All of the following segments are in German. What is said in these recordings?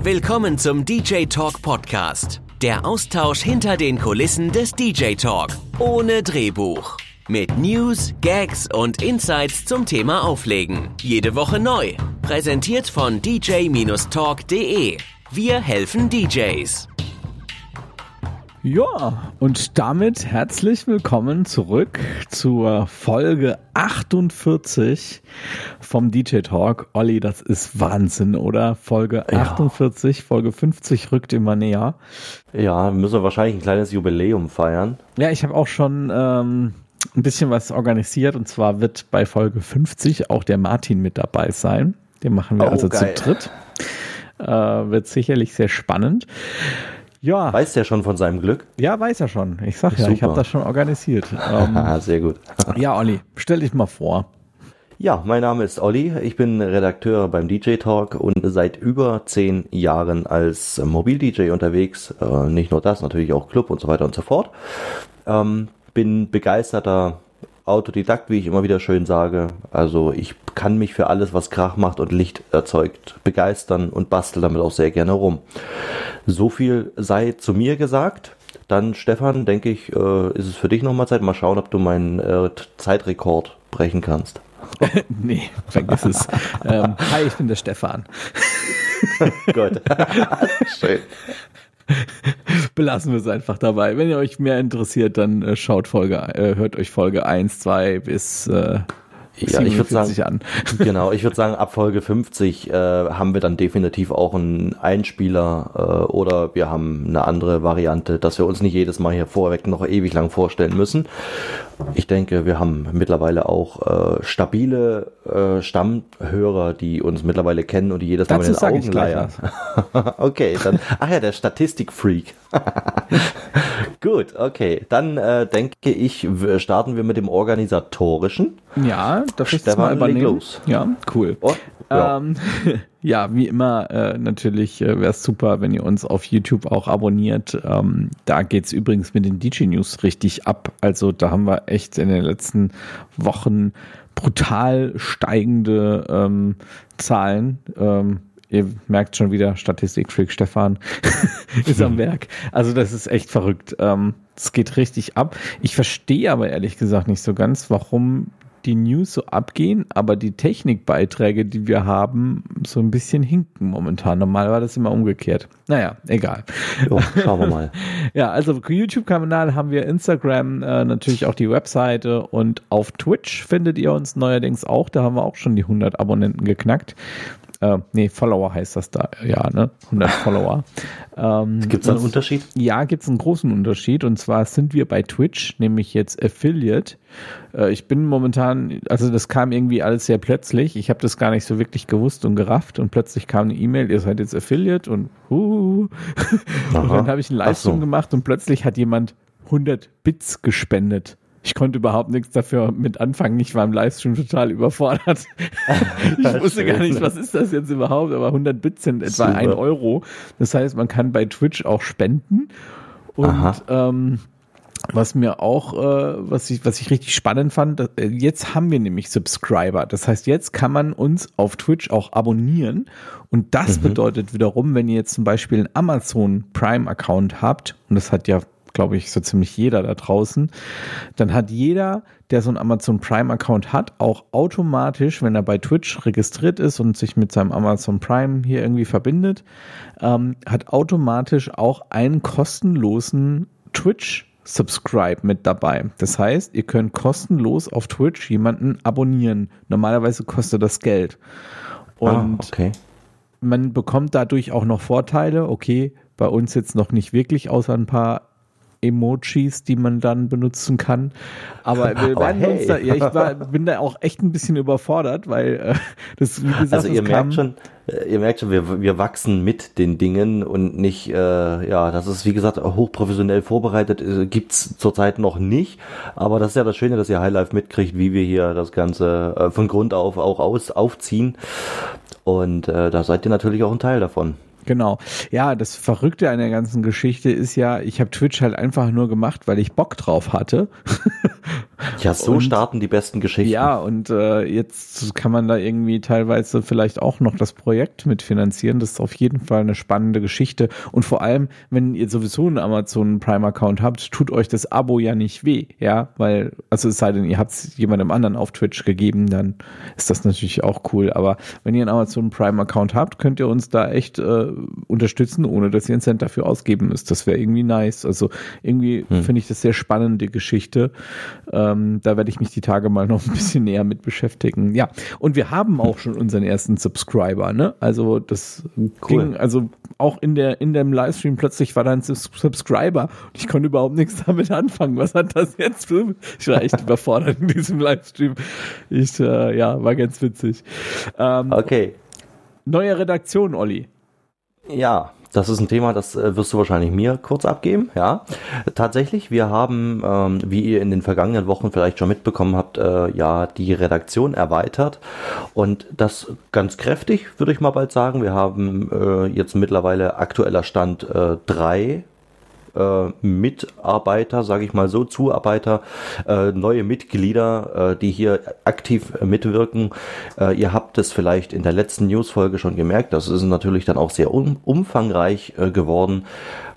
Willkommen zum DJ Talk Podcast. Der Austausch hinter den Kulissen des DJ Talk. Ohne Drehbuch. Mit News, Gags und Insights zum Thema Auflegen. Jede Woche neu. Präsentiert von dj-talk.de. Wir helfen DJs. Ja, und damit herzlich willkommen zurück zur Folge 48 vom DJ Talk. Olli, das ist Wahnsinn, oder? Folge ja. 48, Folge 50 rückt immer näher. Ja, müssen wir wahrscheinlich ein kleines Jubiläum feiern. Ja, ich habe auch schon ähm, ein bisschen was organisiert und zwar wird bei Folge 50 auch der Martin mit dabei sein. Den machen wir oh, also geil. zu dritt. Äh, wird sicherlich sehr spannend. Ja. Weiß der schon von seinem Glück? Ja, weiß er schon. Ich sag ja, Super. ich habe das schon organisiert. Ähm, Sehr gut. ja, Olli, stell dich mal vor. Ja, mein Name ist Olli. Ich bin Redakteur beim DJ Talk und seit über zehn Jahren als Mobil-DJ unterwegs. Äh, nicht nur das, natürlich auch Club und so weiter und so fort. Ähm, bin begeisterter Autodidakt, wie ich immer wieder schön sage. Also ich kann mich für alles, was Krach macht und Licht erzeugt, begeistern und bastel damit auch sehr gerne rum. So viel sei zu mir gesagt. Dann, Stefan, denke ich, äh, ist es für dich nochmal Zeit. Mal schauen, ob du meinen äh, Zeitrekord brechen kannst. nee, vergiss es. ähm, hi, ich bin der Stefan. Gut. Schön. Belassen wir es einfach dabei. Wenn ihr euch mehr interessiert, dann äh, schaut Folge, äh, hört euch Folge 1, 2 bis äh, ja, ich würde sagen, an. genau, ich würde sagen, ab Folge 50 äh, haben wir dann definitiv auch einen Einspieler äh, oder wir haben eine andere Variante, dass wir uns nicht jedes Mal hier vorweg noch ewig lang vorstellen müssen. Ich denke, wir haben mittlerweile auch äh, stabile äh, Stammhörer, die uns mittlerweile kennen und die jedes Mal mit den Augen leiern. okay, dann, ach ja, der Statistikfreak. Gut, okay. Dann äh, denke ich, starten wir mit dem Organisatorischen. Ja, darf ich das mal übernehmen? Los. Ja, cool. Oh, ja. Ähm, ja. wie immer, äh, natürlich äh, wäre es super, wenn ihr uns auf YouTube auch abonniert. Ähm, da geht es übrigens mit den DJ-News richtig ab. Also da haben wir echt in den letzten Wochen brutal steigende ähm, Zahlen. Ähm, ihr merkt schon wieder, Statistikfreak Stefan ist am Werk. Also das ist echt verrückt. Ähm, es geht richtig ab. Ich verstehe aber ehrlich gesagt nicht so ganz, warum die News so abgehen, aber die Technikbeiträge, die wir haben, so ein bisschen hinken momentan. Normal war das immer umgekehrt. Naja, egal. Jo, schauen wir mal. ja, also YouTube-Kanal haben wir Instagram, äh, natürlich auch die Webseite und auf Twitch findet ihr uns neuerdings auch. Da haben wir auch schon die 100 Abonnenten geknackt. Äh, nee, Follower heißt das da, ja, ne? 100 Follower. Ähm, gibt es einen Unterschied? Ja, gibt es einen großen Unterschied. Und zwar sind wir bei Twitch, nämlich jetzt Affiliate. Äh, ich bin momentan, also das kam irgendwie alles sehr plötzlich. Ich habe das gar nicht so wirklich gewusst und gerafft. Und plötzlich kam eine E-Mail, ihr seid jetzt Affiliate und uh. Und dann habe ich einen Livestream so. gemacht und plötzlich hat jemand 100 Bits gespendet. Ich konnte überhaupt nichts dafür mit anfangen. Ich war im Livestream total überfordert. ich wusste gar nicht, was ist das jetzt überhaupt, aber 100 Bits sind etwa Super. 1 Euro. Das heißt, man kann bei Twitch auch spenden. Und ähm, was mir auch, äh, was ich, was ich richtig spannend fand, dass, äh, jetzt haben wir nämlich Subscriber. Das heißt, jetzt kann man uns auf Twitch auch abonnieren. Und das mhm. bedeutet wiederum, wenn ihr jetzt zum Beispiel einen Amazon Prime Account habt, und das hat ja glaube ich, so ziemlich jeder da draußen, dann hat jeder, der so einen Amazon Prime Account hat, auch automatisch, wenn er bei Twitch registriert ist und sich mit seinem Amazon Prime hier irgendwie verbindet, ähm, hat automatisch auch einen kostenlosen Twitch Subscribe mit dabei. Das heißt, ihr könnt kostenlos auf Twitch jemanden abonnieren. Normalerweise kostet das Geld. Ah, und ah, okay. man bekommt dadurch auch noch Vorteile. Okay, bei uns jetzt noch nicht wirklich, außer ein paar Emojis, die man dann benutzen kann. Aber wir Aber werden hey. uns da, ja, ich war, bin da auch echt ein bisschen überfordert, weil äh, das, wie gesagt, also ihr merkt schon, äh, ihr merkt schon, wir, wir wachsen mit den Dingen und nicht, äh, ja, das ist wie gesagt hochprofessionell vorbereitet, äh, gibt's zurzeit noch nicht. Aber das ist ja das Schöne, dass ihr Highlife mitkriegt, wie wir hier das Ganze äh, von Grund auf auch aus, aufziehen. Und äh, da seid ihr natürlich auch ein Teil davon. Genau. Ja, das Verrückte an der ganzen Geschichte ist ja, ich habe Twitch halt einfach nur gemacht, weil ich Bock drauf hatte. Ja, so und, starten die besten Geschichten. Ja, und äh, jetzt kann man da irgendwie teilweise vielleicht auch noch das Projekt mitfinanzieren. Das ist auf jeden Fall eine spannende Geschichte. Und vor allem, wenn ihr sowieso einen Amazon Prime-Account habt, tut euch das Abo ja nicht weh, ja, weil, also es sei denn, ihr habt es jemandem anderen auf Twitch gegeben, dann ist das natürlich auch cool. Aber wenn ihr einen Amazon Prime-Account habt, könnt ihr uns da echt äh, unterstützen, ohne dass ihr einen Cent dafür ausgeben müsst. Das wäre irgendwie nice. Also irgendwie hm. finde ich das sehr spannende Geschichte. Ähm, da werde ich mich die Tage mal noch ein bisschen näher mit beschäftigen. Ja, und wir haben auch schon unseren ersten Subscriber, ne? Also das cool. ging, also auch in der in dem Livestream plötzlich war da ein Subscriber und ich konnte überhaupt nichts damit anfangen. Was hat das jetzt für? Ich war echt überfordert in diesem Livestream. Ich äh, ja, war ganz witzig. Ähm, okay. Neue Redaktion, Olli. Ja, das ist ein Thema, das äh, wirst du wahrscheinlich mir kurz abgeben. Ja, tatsächlich, wir haben, ähm, wie ihr in den vergangenen Wochen vielleicht schon mitbekommen habt, äh, ja die Redaktion erweitert und das ganz kräftig, würde ich mal bald sagen. Wir haben äh, jetzt mittlerweile aktueller Stand äh, drei äh, Mitarbeiter, sage ich mal so, Zuarbeiter, äh, neue Mitglieder, äh, die hier aktiv mitwirken. Äh, ihr habt es vielleicht in der letzten Newsfolge schon gemerkt, das ist natürlich dann auch sehr um, umfangreich äh, geworden.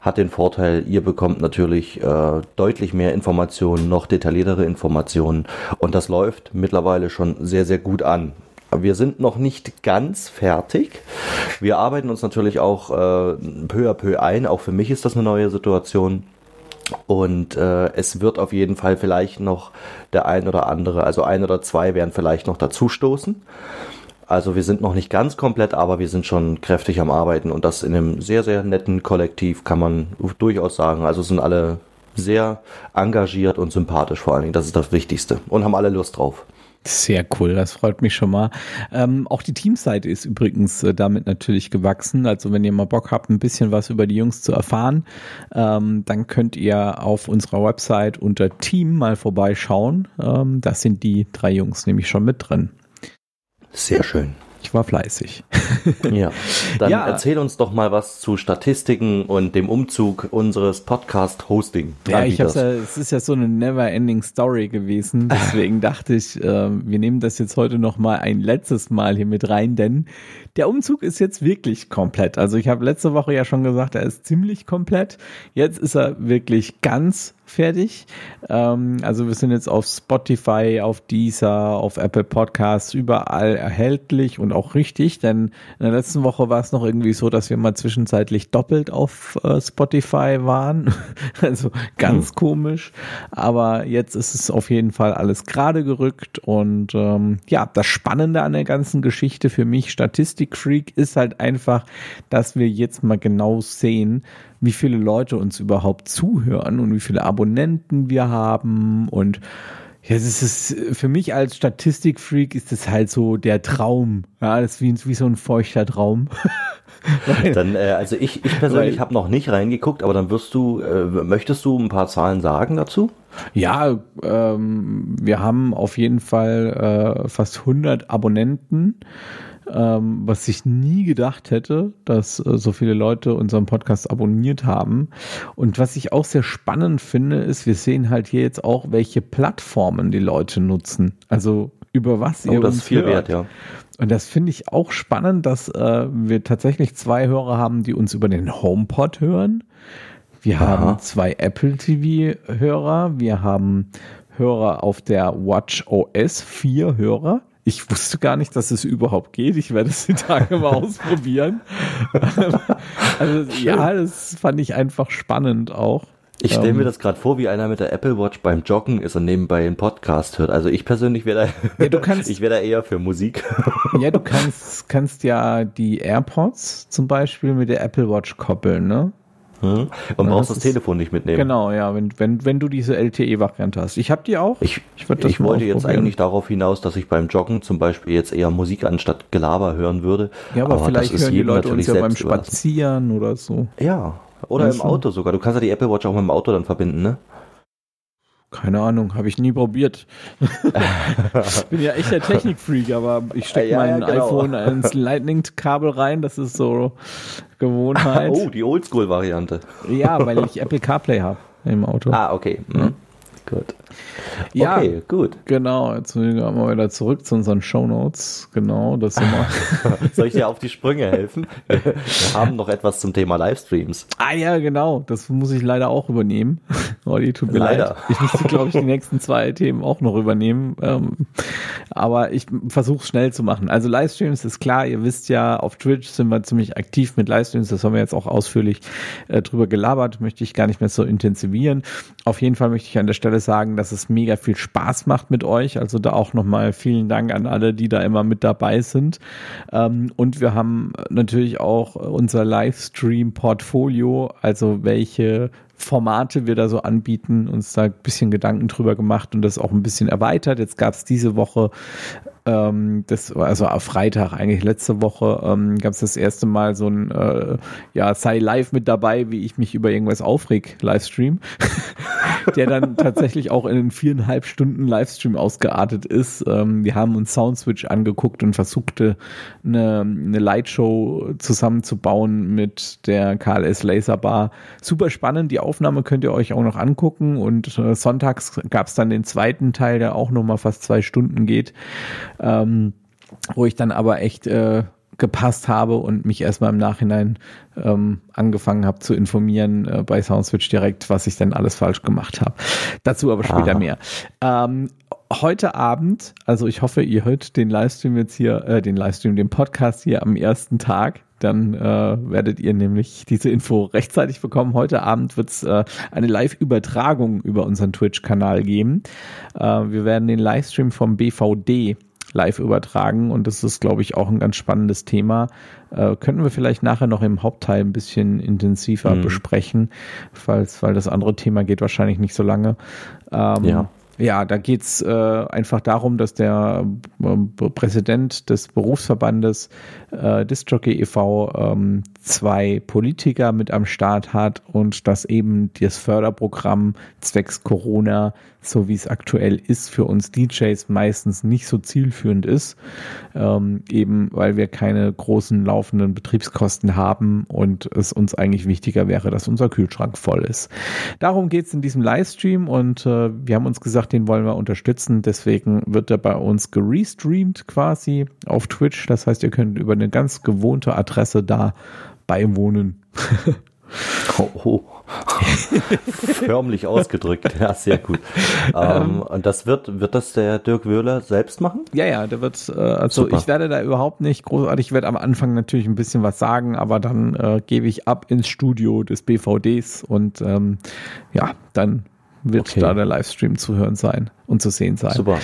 Hat den Vorteil, ihr bekommt natürlich äh, deutlich mehr Informationen, noch detailliertere Informationen und das läuft mittlerweile schon sehr, sehr gut an. Wir sind noch nicht ganz fertig. Wir arbeiten uns natürlich auch äh, peu à peu ein. Auch für mich ist das eine neue Situation. Und äh, es wird auf jeden Fall vielleicht noch der ein oder andere, also ein oder zwei werden vielleicht noch dazustoßen. Also wir sind noch nicht ganz komplett, aber wir sind schon kräftig am Arbeiten und das in einem sehr, sehr netten Kollektiv kann man durchaus sagen. Also sind alle sehr engagiert und sympathisch vor allen Dingen. Das ist das Wichtigste und haben alle Lust drauf. Sehr cool, das freut mich schon mal. Ähm, auch die Teamseite ist übrigens äh, damit natürlich gewachsen. Also wenn ihr mal Bock habt, ein bisschen was über die Jungs zu erfahren, ähm, dann könnt ihr auf unserer Website unter Team mal vorbeischauen. Ähm, da sind die drei Jungs nämlich schon mit drin. Sehr schön. Ich war fleißig. ja, dann ja. erzähl uns doch mal was zu Statistiken und dem Umzug unseres Podcast-Hosting. Ja, ich hab's ja, es ist ja so eine never-ending Story gewesen. Deswegen dachte ich, äh, wir nehmen das jetzt heute noch mal ein letztes Mal hier mit rein, denn der Umzug ist jetzt wirklich komplett. Also ich habe letzte Woche ja schon gesagt, er ist ziemlich komplett. Jetzt ist er wirklich ganz fertig. Ähm, also wir sind jetzt auf Spotify, auf Deezer, auf Apple Podcasts, überall erhältlich und auch richtig, denn in der letzten Woche war es noch irgendwie so, dass wir mal zwischenzeitlich doppelt auf äh, Spotify waren. also ganz hm. komisch. Aber jetzt ist es auf jeden Fall alles gerade gerückt und ähm, ja, das Spannende an der ganzen Geschichte für mich, Statistikfreak, ist halt einfach, dass wir jetzt mal genau sehen, wie viele Leute uns überhaupt zuhören und wie viele Abonnenten wir haben und ja, das ist für mich als Statistikfreak ist das halt so der Traum. Ja, das ist wie, wie so ein feuchter Traum. dann, äh, also ich, ich persönlich habe noch nicht reingeguckt, aber dann wirst du, äh, möchtest du ein paar Zahlen sagen dazu? Ja, ähm, wir haben auf jeden Fall äh, fast 100 Abonnenten ähm, was ich nie gedacht hätte, dass äh, so viele Leute unseren Podcast abonniert haben. Und was ich auch sehr spannend finde, ist, wir sehen halt hier jetzt auch, welche Plattformen die Leute nutzen. Also über was oh, ihr das uns ist viel hört. wert, ja. Und das finde ich auch spannend, dass äh, wir tatsächlich zwei Hörer haben, die uns über den HomePod hören. Wir Aha. haben zwei Apple TV-Hörer. Wir haben Hörer auf der Watch OS, vier Hörer. Ich wusste gar nicht, dass es überhaupt geht. Ich werde es die Tage mal ausprobieren. also ja, das fand ich einfach spannend auch. Ich stelle mir ähm. das gerade vor, wie einer mit der Apple Watch beim Joggen ist und nebenbei einen Podcast hört. Also ich persönlich wäre da, ja, du kannst, ich wäre da eher für Musik. Ja, du kannst, kannst ja die AirPods zum Beispiel mit der Apple Watch koppeln, ne? Hm? Und brauchst das, das Telefon nicht mitnehmen. Genau, ja, wenn, wenn, wenn du diese LTE-Variante hast. Ich habe die auch. Ich, ich, ich wollte jetzt eigentlich darauf hinaus, dass ich beim Joggen zum Beispiel jetzt eher Musik anstatt Gelaber hören würde. Ja, aber, aber vielleicht hören die Leute uns ja beim Spazieren oder so. Ja, oder weißt im Auto sogar. Du kannst ja die Apple Watch auch mit dem Auto dann verbinden, ne? Keine Ahnung, habe ich nie probiert. ich bin ja echt der Technikfreak, aber ich stecke ja, mein ja, genau. iPhone ins Lightning-Kabel rein, das ist so Gewohnheit. oh, die Oldschool-Variante. ja, weil ich Apple CarPlay habe im Auto. Ah, okay. Mhm. Gut. Ja, okay, gut. Genau, jetzt gehen wir mal wieder zurück zu unseren Shownotes. Genau, das immer. Soll ich dir auf die Sprünge helfen? Wir haben noch etwas zum Thema Livestreams. Ah ja, genau. Das muss ich leider auch übernehmen. Olli, tut mir leider. leid. Ich müsste, glaube ich, die nächsten zwei Themen auch noch übernehmen. Ähm, aber ich versuche es schnell zu machen. Also Livestreams ist klar, ihr wisst ja, auf Twitch sind wir ziemlich aktiv mit Livestreams. Das haben wir jetzt auch ausführlich äh, drüber gelabert. Möchte ich gar nicht mehr so intensivieren. Auf jeden Fall möchte ich an der Stelle sagen, dass es mega viel Spaß macht mit euch. Also da auch nochmal vielen Dank an alle, die da immer mit dabei sind. Ähm, und wir haben natürlich auch unser Livestream-Portfolio, also welche Formate wir da so anbieten, uns da ein bisschen Gedanken drüber gemacht und das auch ein bisschen erweitert. Jetzt gab es diese Woche ähm, das also auf Freitag, eigentlich letzte Woche, ähm, gab es das erste Mal so ein, äh, ja, sei live mit dabei, wie ich mich über irgendwas aufreg, Livestream, der dann tatsächlich auch in einen viereinhalb Stunden Livestream ausgeartet ist. Ähm, wir haben uns Soundswitch angeguckt und versuchte eine, eine Lightshow zusammenzubauen mit der KLS Laserbar. Super spannend, die Aufnahme könnt ihr euch auch noch angucken und äh, sonntags gab es dann den zweiten Teil, der auch nochmal fast zwei Stunden geht ähm, wo ich dann aber echt äh, gepasst habe und mich erstmal im Nachhinein ähm, angefangen habe zu informieren äh, bei Soundswitch direkt, was ich denn alles falsch gemacht habe. Dazu aber später Aha. mehr. Ähm, heute Abend, also ich hoffe, ihr hört den Livestream jetzt hier, äh, den Livestream, den Podcast hier am ersten Tag. Dann äh, werdet ihr nämlich diese Info rechtzeitig bekommen. Heute Abend wird es äh, eine Live-Übertragung über unseren Twitch-Kanal geben. Äh, wir werden den Livestream vom BVD live übertragen und das ist, glaube ich, auch ein ganz spannendes Thema. Äh, könnten wir vielleicht nachher noch im Hauptteil ein bisschen intensiver mhm. besprechen, falls, weil das andere Thema geht wahrscheinlich nicht so lange. Ähm, ja. Ja, da geht's äh, einfach darum, dass der äh, Präsident des Berufsverbandes äh, Discjockey e.V. Ähm, zwei Politiker mit am Start hat und dass eben das Förderprogramm zwecks Corona, so wie es aktuell ist, für uns DJs meistens nicht so zielführend ist, ähm, eben weil wir keine großen laufenden Betriebskosten haben und es uns eigentlich wichtiger wäre, dass unser Kühlschrank voll ist. Darum geht's in diesem Livestream und äh, wir haben uns gesagt, den wollen wir unterstützen, deswegen wird er bei uns gerestreamt quasi auf Twitch. Das heißt, ihr könnt über eine ganz gewohnte Adresse da beiwohnen. oh, oh. Förmlich ausgedrückt, ja, sehr gut. Ähm, ähm, und das wird, wird das der Dirk Wöhler selbst machen? Ja, ja, der wird, äh, also Super. ich werde da überhaupt nicht großartig, ich werde am Anfang natürlich ein bisschen was sagen, aber dann äh, gebe ich ab ins Studio des BVDs und ähm, ja, dann wird okay. da der Livestream zu hören sein und zu sehen sein. Super.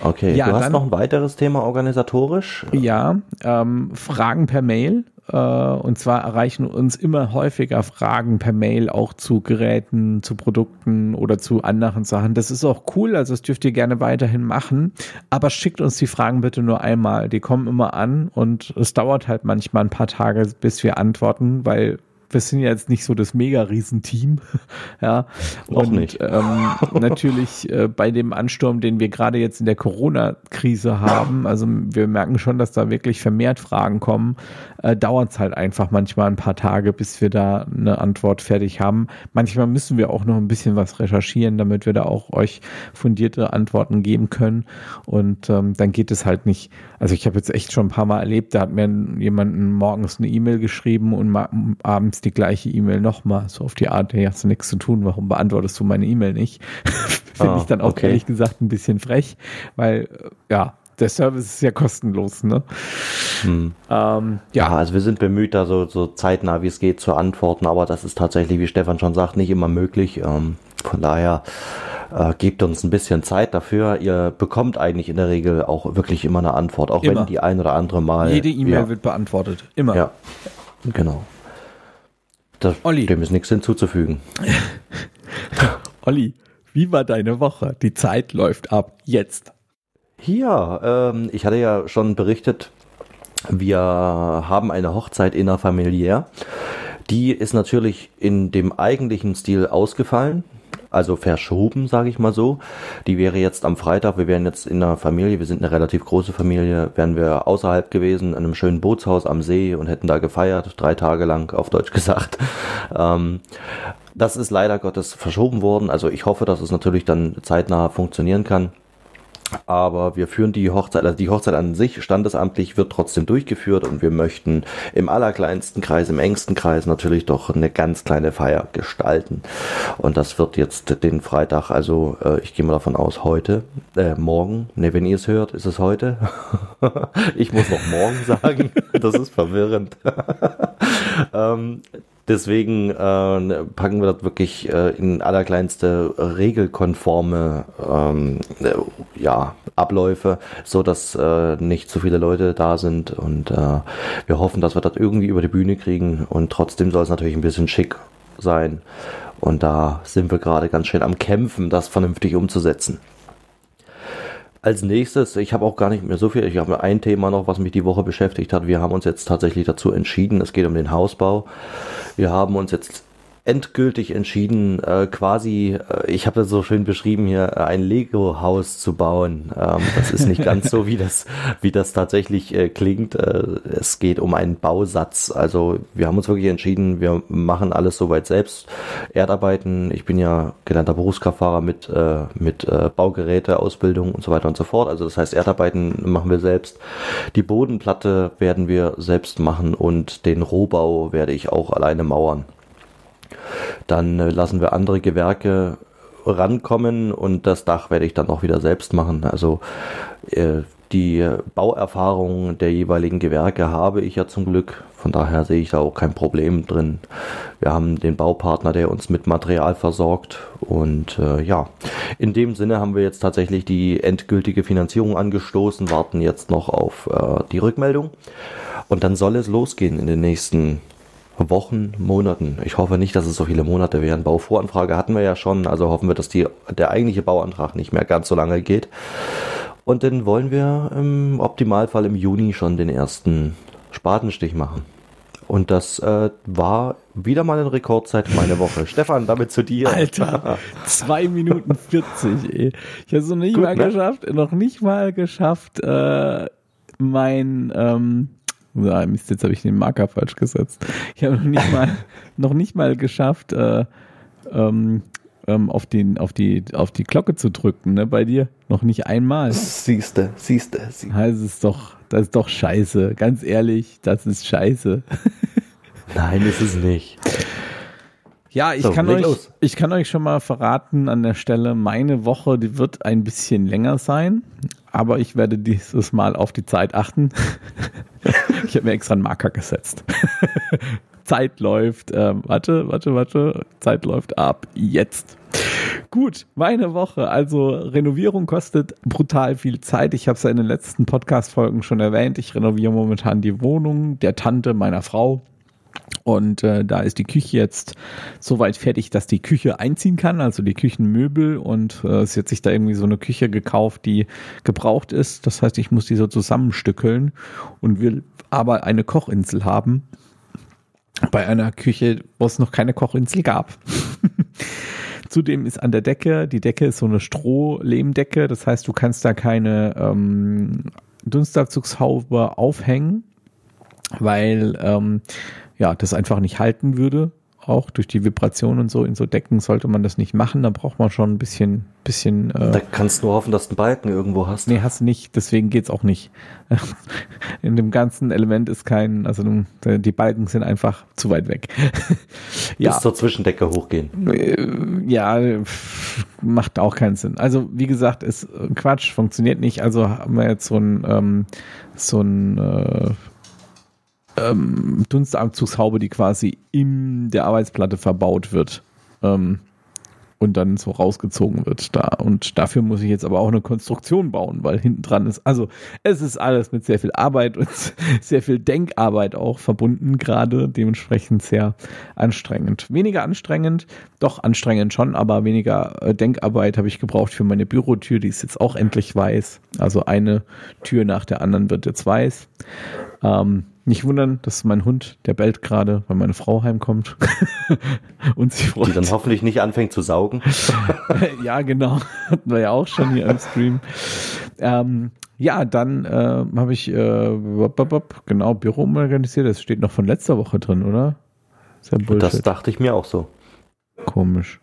Okay, ja, du hast dann, noch ein weiteres Thema organisatorisch? Ja, ähm, Fragen per Mail. Äh, und zwar erreichen uns immer häufiger Fragen per Mail auch zu Geräten, zu Produkten oder zu anderen Sachen. Das ist auch cool, also das dürft ihr gerne weiterhin machen. Aber schickt uns die Fragen bitte nur einmal. Die kommen immer an und es dauert halt manchmal ein paar Tage, bis wir antworten, weil wir sind ja jetzt nicht so das mega Riesenteam. ja. Noch und nicht. Ähm, natürlich äh, bei dem Ansturm, den wir gerade jetzt in der Corona-Krise haben, also wir merken schon, dass da wirklich vermehrt Fragen kommen, äh, dauert es halt einfach manchmal ein paar Tage, bis wir da eine Antwort fertig haben. Manchmal müssen wir auch noch ein bisschen was recherchieren, damit wir da auch euch fundierte Antworten geben können. Und ähm, dann geht es halt nicht. Also ich habe jetzt echt schon ein paar Mal erlebt, da hat mir jemand morgens eine E-Mail geschrieben und abends jetzt die gleiche E-Mail nochmal, so auf die Art, hey, hast du nichts zu tun, warum beantwortest du meine E-Mail nicht? Finde ah, ich dann auch okay. ehrlich gesagt ein bisschen frech, weil äh, ja, der Service ist ja kostenlos, ne? Hm. Ähm, ja. ja. also wir sind bemüht, da so, so zeitnah wie es geht zu antworten, aber das ist tatsächlich, wie Stefan schon sagt, nicht immer möglich. Ähm, von daher äh, gebt uns ein bisschen Zeit dafür. Ihr bekommt eigentlich in der Regel auch wirklich immer eine Antwort, auch immer. wenn die ein oder andere Mal. Jede E-Mail ja. wird beantwortet, immer. Ja, genau. Da, Olli. Dem ist nichts hinzuzufügen. Olli, wie war deine Woche? Die Zeit läuft ab. Jetzt. Ja, ähm, ich hatte ja schon berichtet, wir haben eine Hochzeit innerfamiliär. Die ist natürlich in dem eigentlichen Stil ausgefallen. Also verschoben, sage ich mal so. Die wäre jetzt am Freitag, wir wären jetzt in einer Familie, wir sind eine relativ große Familie, wären wir außerhalb gewesen, in einem schönen Bootshaus am See und hätten da gefeiert, drei Tage lang, auf Deutsch gesagt. Ähm, das ist leider Gottes verschoben worden. Also ich hoffe, dass es natürlich dann zeitnah funktionieren kann. Aber wir führen die Hochzeit, also die Hochzeit an sich standesamtlich wird trotzdem durchgeführt und wir möchten im allerkleinsten Kreis, im engsten Kreis natürlich doch eine ganz kleine Feier gestalten. Und das wird jetzt den Freitag, also äh, ich gehe mal davon aus, heute, äh, morgen, ne, wenn ihr es hört, ist es heute. ich muss noch morgen sagen, das ist verwirrend. ähm, Deswegen äh, packen wir das wirklich äh, in allerkleinste regelkonforme ähm, äh, ja, Abläufe, so dass äh, nicht zu viele Leute da sind und äh, wir hoffen, dass wir das irgendwie über die Bühne kriegen und trotzdem soll es natürlich ein bisschen schick sein und da sind wir gerade ganz schön am Kämpfen, das vernünftig umzusetzen. Als nächstes, ich habe auch gar nicht mehr so viel, ich habe ein Thema noch, was mich die Woche beschäftigt hat. Wir haben uns jetzt tatsächlich dazu entschieden, es geht um den Hausbau. Wir haben uns jetzt endgültig entschieden, äh, quasi, äh, ich habe das so schön beschrieben hier, äh, ein Lego-Haus zu bauen. Ähm, das ist nicht ganz so, wie das, wie das tatsächlich äh, klingt. Äh, es geht um einen Bausatz. Also wir haben uns wirklich entschieden, wir machen alles soweit selbst. Erdarbeiten, ich bin ja gelernter Berufskraftfahrer mit, äh, mit Baugeräte, Ausbildung und so weiter und so fort. Also das heißt, Erdarbeiten machen wir selbst. Die Bodenplatte werden wir selbst machen und den Rohbau werde ich auch alleine mauern. Dann äh, lassen wir andere Gewerke rankommen und das Dach werde ich dann auch wieder selbst machen. Also äh, die Bauerfahrung der jeweiligen Gewerke habe ich ja zum Glück. Von daher sehe ich da auch kein Problem drin. Wir haben den Baupartner, der uns mit Material versorgt. Und äh, ja, in dem Sinne haben wir jetzt tatsächlich die endgültige Finanzierung angestoßen, warten jetzt noch auf äh, die Rückmeldung. Und dann soll es losgehen in den nächsten Wochen, Monaten. Ich hoffe nicht, dass es so viele Monate werden. Bauvoranfrage hatten wir ja schon, also hoffen wir, dass die, der eigentliche Bauantrag nicht mehr ganz so lange geht. Und dann wollen wir im Optimalfall im Juni schon den ersten Spatenstich machen. Und das äh, war wieder mal in Rekordzeit meine Woche. Stefan, damit zu dir. Alter, zwei Minuten 40, ey. Ich habe es noch nicht Gut, mal ne? geschafft, noch nicht mal geschafft, äh, mein ähm, ja, Mist, jetzt habe ich den Marker falsch gesetzt. Ich habe noch nicht mal, noch nicht mal geschafft, äh, ähm, ähm, auf, den, auf, die, auf die Glocke zu drücken, ne? Bei dir noch nicht einmal. Siehste, siehste. siehste. Das ist doch, das ist doch scheiße. Ganz ehrlich, das ist scheiße. Nein, ist es nicht. Ja, ich, so, kann euch, ich kann euch schon mal verraten an der Stelle, meine Woche, die wird ein bisschen länger sein, aber ich werde dieses Mal auf die Zeit achten. ich habe mir extra einen Marker gesetzt. Zeit läuft, ähm, warte, warte, warte, Zeit läuft ab jetzt. Gut, meine Woche. Also Renovierung kostet brutal viel Zeit. Ich habe es ja in den letzten Podcast-Folgen schon erwähnt. Ich renoviere momentan die Wohnung der Tante meiner Frau. Und äh, da ist die Küche jetzt soweit fertig, dass die Küche einziehen kann, also die Küchenmöbel. Und äh, sie hat sich da irgendwie so eine Küche gekauft, die gebraucht ist. Das heißt, ich muss die so zusammenstückeln und will aber eine Kochinsel haben. Bei einer Küche, wo es noch keine Kochinsel gab. Zudem ist an der Decke, die Decke ist so eine Strohlehmdecke, das heißt, du kannst da keine ähm, Dunstabzugshaube aufhängen, weil ähm, ja, das einfach nicht halten würde. Auch durch die Vibration und so in so Decken sollte man das nicht machen. Da braucht man schon ein bisschen, bisschen. Äh, da kannst du nur hoffen, dass du einen Balken irgendwo hast. Nee, hast du nicht. Deswegen geht's auch nicht. In dem ganzen Element ist kein, also die Balken sind einfach zu weit weg. ja. Bis zur Zwischendecke hochgehen. Äh, ja, macht auch keinen Sinn. Also wie gesagt, ist Quatsch, funktioniert nicht. Also haben wir jetzt so ein, ähm, so ein äh, ähm, Dunstabzugshaube, die quasi in der Arbeitsplatte verbaut wird. Ähm, und dann so rausgezogen wird da. Und dafür muss ich jetzt aber auch eine Konstruktion bauen, weil hinten dran ist, also es ist alles mit sehr viel Arbeit und sehr viel Denkarbeit auch verbunden, gerade dementsprechend sehr anstrengend. Weniger anstrengend, doch anstrengend schon, aber weniger äh, Denkarbeit habe ich gebraucht für meine Bürotür, die ist jetzt auch endlich weiß. Also eine Tür nach der anderen wird jetzt weiß. Ähm, nicht wundern, das ist mein Hund, der bellt gerade, weil meine Frau heimkommt und sie freut. Die dann hoffentlich nicht anfängt zu saugen. ja, genau. Hatten wir ja auch schon hier im Stream. Ähm, ja, dann äh, habe ich äh, genau Büro organisiert. Das steht noch von letzter Woche drin, oder? Ja das dachte ich mir auch so. Komisch.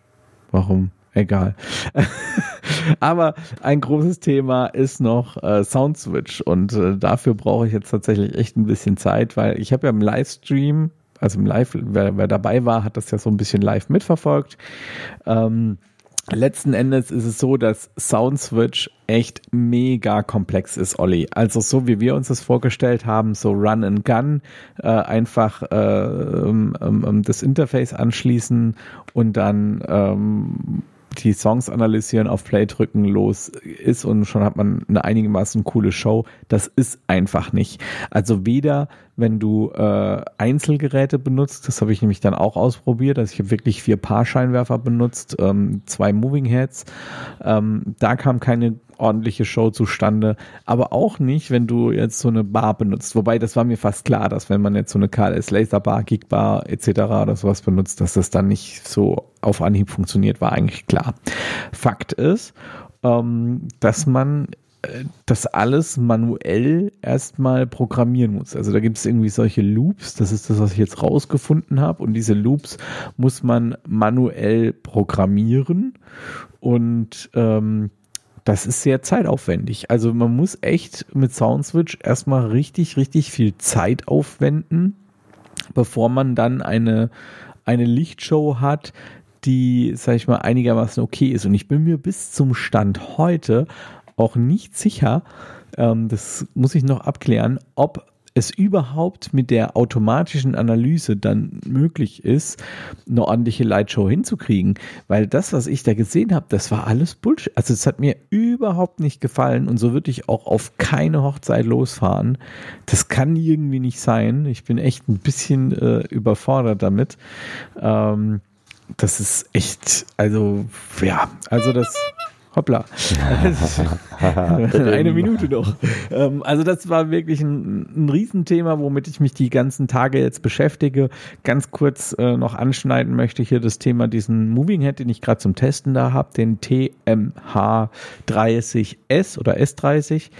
Warum? Egal. Aber ein großes Thema ist noch äh, Sound Switch und äh, dafür brauche ich jetzt tatsächlich echt ein bisschen Zeit, weil ich habe ja im Livestream, also im Live, wer, wer, dabei war, hat das ja so ein bisschen live mitverfolgt. Ähm, Letzten Endes ist es so, dass Sound Switch echt mega komplex ist, Olli. Also so wie wir uns das vorgestellt haben, so Run and Gun, äh, einfach äh, ähm, ähm, das Interface anschließen und dann ähm, die Songs analysieren, auf Play drücken, los ist und schon hat man eine einigermaßen coole Show. Das ist einfach nicht. Also weder, wenn du äh, Einzelgeräte benutzt, das habe ich nämlich dann auch ausprobiert, also ich habe wirklich vier Paar-Scheinwerfer benutzt, ähm, zwei Moving Heads. Ähm, da kam keine ordentliche Show zustande, aber auch nicht, wenn du jetzt so eine Bar benutzt. Wobei das war mir fast klar, dass wenn man jetzt so eine KLS Laserbar, Gigbar etc. oder sowas benutzt, dass das dann nicht so auf Anhieb funktioniert, war eigentlich klar. Fakt ist, ähm, dass man äh, das alles manuell erstmal programmieren muss. Also da gibt es irgendwie solche Loops, das ist das, was ich jetzt rausgefunden habe. Und diese Loops muss man manuell programmieren. Und ähm, das ist sehr zeitaufwendig. Also man muss echt mit SoundSwitch erstmal richtig, richtig viel Zeit aufwenden, bevor man dann eine, eine Lichtshow hat, die, sag ich mal, einigermaßen okay ist. Und ich bin mir bis zum Stand heute auch nicht sicher, ähm, das muss ich noch abklären, ob es überhaupt mit der automatischen Analyse dann möglich ist, eine ordentliche Lightshow hinzukriegen. Weil das, was ich da gesehen habe, das war alles Bullshit. Also es hat mir überhaupt nicht gefallen und so würde ich auch auf keine Hochzeit losfahren. Das kann irgendwie nicht sein. Ich bin echt ein bisschen äh, überfordert damit. Ähm, das ist echt, also ja, also das Hoppla. Eine Minute noch. Ähm, also das war wirklich ein, ein Riesenthema, womit ich mich die ganzen Tage jetzt beschäftige. Ganz kurz äh, noch anschneiden möchte ich hier das Thema diesen Moving Head, den ich gerade zum Testen da habe, den TMH30S oder S30.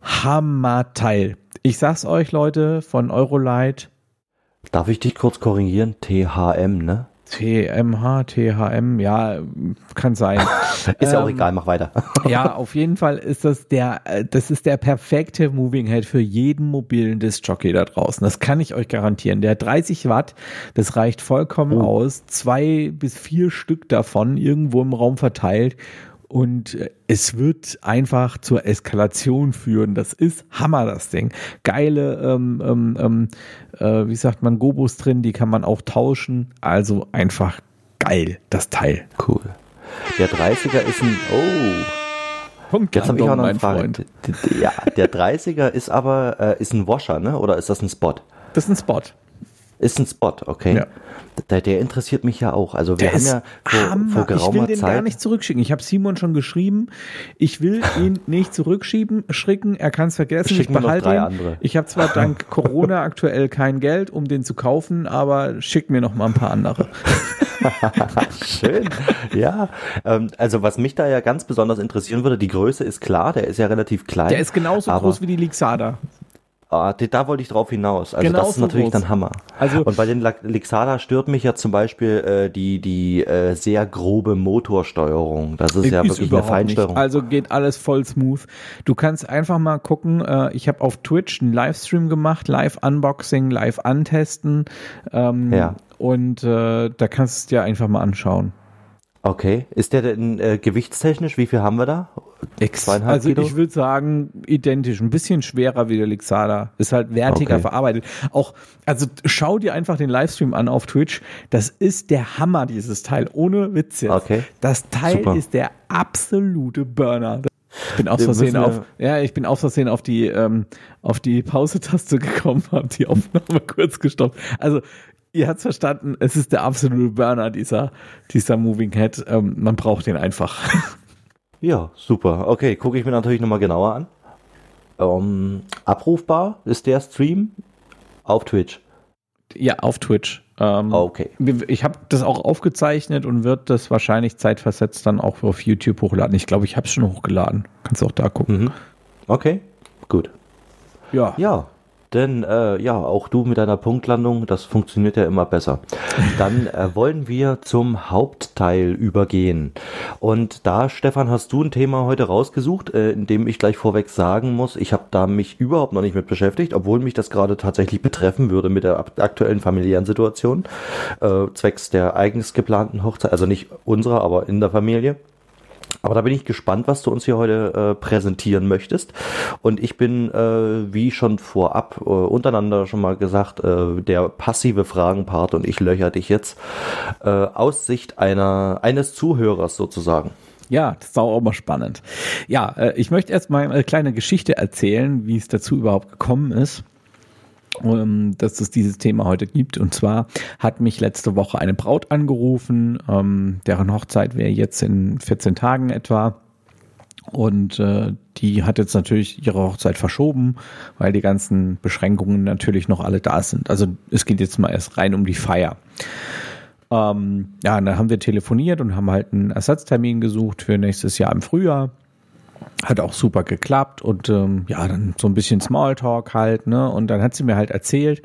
Hammerteil. Ich sag's euch, Leute, von Eurolight. Darf ich dich kurz korrigieren? THM, ne? TMH, THM, ja, kann sein. ist ja auch ähm, egal, mach weiter. ja, auf jeden Fall ist das der, äh, das ist der perfekte Moving Head für jeden mobilen Disc-Jockey da draußen. Das kann ich euch garantieren. Der 30 Watt, das reicht vollkommen oh. aus. Zwei bis vier Stück davon irgendwo im Raum verteilt und äh, es wird einfach zur Eskalation führen. Das ist Hammer, das Ding. Geile, ähm, ähm, ähm, äh, wie sagt man, Gobos drin, die kann man auch tauschen. Also einfach geil, das Teil. Cool. Der 30er ist ein, oh. Punkt Jetzt habe ich auch noch eine Frage. Freund. Ja, der 30er ist aber, äh, ist ein Washer, ne? Oder ist das ein Spot? Das ist ein Spot. Ist ein Spot, okay. Ja. Der, der interessiert mich ja auch. Also wir der haben ja vor, vor geraumer Zeit. Ich will den Zeit gar nicht zurückschicken. Ich habe Simon schon geschrieben. Ich will ihn nicht zurückschieben, schricken. Er kann es vergessen. Schicken ich behalte ihn. Andere. Ich habe zwar dank Corona aktuell kein Geld, um den zu kaufen, aber schick mir noch mal ein paar andere. Schön. Ja, ähm, also was mich da ja ganz besonders interessieren würde, die Größe ist klar, der ist ja relativ klein. Der ist genauso groß wie die Lixada. Ah, da wollte ich drauf hinaus. Also genau das ist natürlich groß. dann Hammer. Also und bei den Lixada stört mich ja zum Beispiel äh, die die äh, sehr grobe Motorsteuerung. Das ist, ist ja wirklich eine Feinsteuerung. Nicht. Also geht alles voll smooth. Du kannst einfach mal gucken. Äh, ich habe auf Twitch einen Livestream gemacht, Live Unboxing, Live antesten. Ähm, ja. Und äh, da kannst du dir einfach mal anschauen. Okay. Ist der denn äh, gewichtstechnisch? Wie viel haben wir da? X. Also Kilo? ich würde sagen, identisch. Ein bisschen schwerer wie der Lixada. Ist halt wertiger okay. verarbeitet. Auch, also schau dir einfach den Livestream an auf Twitch. Das ist der Hammer, dieses Teil. Ohne Witz jetzt. Okay. Das Teil Super. ist der absolute Burner. Ich bin aus Versehen auf, ja, ich bin aus Versehen auf die, ähm, auf die Pause-Taste gekommen, habe die Aufnahme kurz gestoppt. Also ihr habt's verstanden, es ist der absolute Burner, dieser, dieser Moving Head. Ähm, man braucht den einfach. Ja, super. Okay, gucke ich mir natürlich nochmal genauer an. Ähm, abrufbar ist der Stream auf Twitch. Ja, auf Twitch. Ähm, okay. Ich habe das auch aufgezeichnet und wird das wahrscheinlich zeitversetzt dann auch auf YouTube hochladen. Ich glaube, ich habe es schon hochgeladen. Kannst auch da gucken. Mhm. Okay, gut. Ja. Ja, denn äh, ja, auch du mit deiner Punktlandung, das funktioniert ja immer besser. Dann äh, wollen wir zum Hauptteil übergehen. Und da, Stefan, hast du ein Thema heute rausgesucht, äh, in dem ich gleich vorweg sagen muss, ich habe da mich überhaupt noch nicht mit beschäftigt, obwohl mich das gerade tatsächlich betreffen würde mit der aktuellen familiären Situation, äh, zwecks der eigens geplanten Hochzeit, also nicht unserer, aber in der Familie. Aber da bin ich gespannt, was du uns hier heute äh, präsentieren möchtest. Und ich bin, äh, wie schon vorab äh, untereinander schon mal gesagt, äh, der passive Fragenpart und ich löcher dich jetzt äh, aus Sicht einer, eines Zuhörers sozusagen. Ja, das ist auch mal spannend. Ja, äh, ich möchte erst mal eine kleine Geschichte erzählen, wie es dazu überhaupt gekommen ist. Ähm, dass es dieses Thema heute gibt. Und zwar hat mich letzte Woche eine Braut angerufen, ähm, deren Hochzeit wäre jetzt in 14 Tagen etwa. Und äh, die hat jetzt natürlich ihre Hochzeit verschoben, weil die ganzen Beschränkungen natürlich noch alle da sind. Also es geht jetzt mal erst rein um die Feier. Ähm, ja, dann haben wir telefoniert und haben halt einen Ersatztermin gesucht für nächstes Jahr im Frühjahr. Hat auch super geklappt und ähm, ja, dann so ein bisschen Smalltalk halt, ne? Und dann hat sie mir halt erzählt,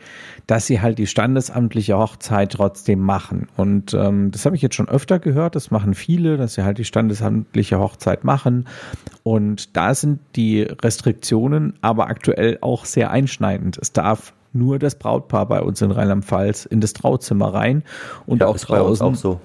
dass sie halt die standesamtliche Hochzeit trotzdem machen. Und ähm, das habe ich jetzt schon öfter gehört, das machen viele, dass sie halt die standesamtliche Hochzeit machen. Und da sind die Restriktionen aber aktuell auch sehr einschneidend. Es darf nur das Brautpaar bei uns in Rheinland-Pfalz in das Trauzimmer rein und ja, auch draußen. Auch so.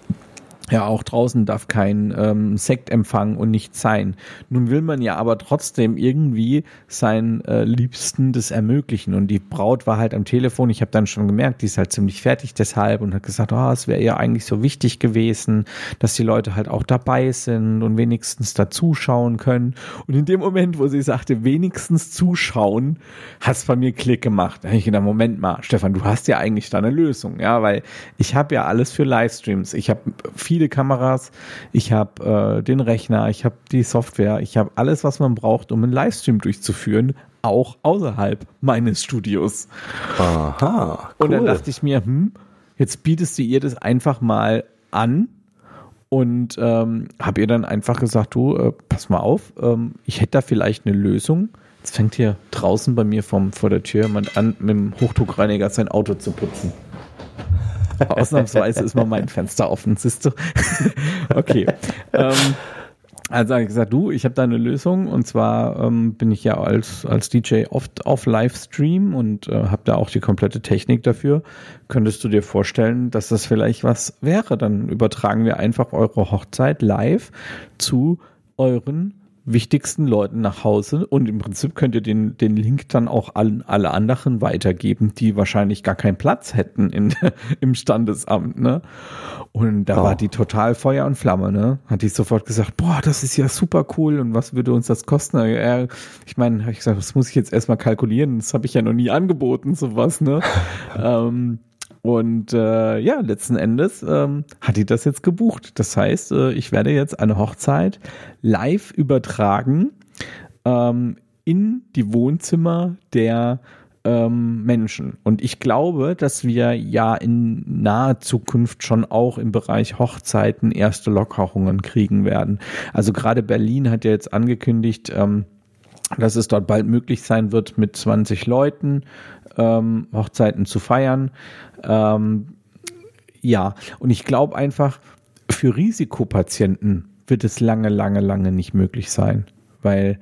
Ja, auch draußen darf kein ähm, Sektempfang und nichts sein. Nun will man ja aber trotzdem irgendwie seinen äh, Liebsten das ermöglichen. Und die Braut war halt am Telefon. Ich habe dann schon gemerkt, die ist halt ziemlich fertig deshalb und hat gesagt, oh, es wäre ihr eigentlich so wichtig gewesen, dass die Leute halt auch dabei sind und wenigstens da zuschauen können. Und in dem Moment, wo sie sagte, wenigstens zuschauen, hat es bei mir Klick gemacht. Da ich gedacht, Moment mal, Stefan, du hast ja eigentlich da eine Lösung, ja, weil ich habe ja alles für Livestreams. Ich habe viel viele Kameras, ich habe äh, den Rechner, ich habe die Software, ich habe alles, was man braucht, um einen Livestream durchzuführen, auch außerhalb meines Studios. Aha. Cool. Und dann dachte ich mir, hm, jetzt bietest du ihr das einfach mal an und ähm, habe ihr dann einfach gesagt, du, äh, pass mal auf, ähm, ich hätte da vielleicht eine Lösung. Jetzt fängt hier draußen bei mir vom, vor der Tür jemand an, mit dem Hochdruckreiniger sein Auto zu putzen. Ausnahmsweise ist mal mein Fenster offen, siehst du? okay. ähm, also habe ich gesagt, du, ich habe da eine Lösung und zwar ähm, bin ich ja als, als DJ oft auf Livestream und äh, habe da auch die komplette Technik dafür. Könntest du dir vorstellen, dass das vielleicht was wäre? Dann übertragen wir einfach eure Hochzeit live zu euren wichtigsten Leuten nach Hause und im Prinzip könnt ihr den, den Link dann auch allen, alle anderen weitergeben, die wahrscheinlich gar keinen Platz hätten in, im Standesamt, ne? Und da oh. war die total Feuer und Flamme, ne? Hat die sofort gesagt, boah, das ist ja super cool und was würde uns das kosten? Ja, ich meine, habe ich gesagt, das muss ich jetzt erstmal kalkulieren, das habe ich ja noch nie angeboten, sowas, ne? ähm, und äh, ja, letzten Endes ähm, hat die das jetzt gebucht. Das heißt, äh, ich werde jetzt eine Hochzeit live übertragen ähm, in die Wohnzimmer der ähm, Menschen. Und ich glaube, dass wir ja in naher Zukunft schon auch im Bereich Hochzeiten erste Lockerungen kriegen werden. Also gerade Berlin hat ja jetzt angekündigt, ähm, dass es dort bald möglich sein wird, mit 20 Leuten ähm, Hochzeiten zu feiern. Ähm, ja, und ich glaube einfach, für Risikopatienten wird es lange, lange, lange nicht möglich sein, weil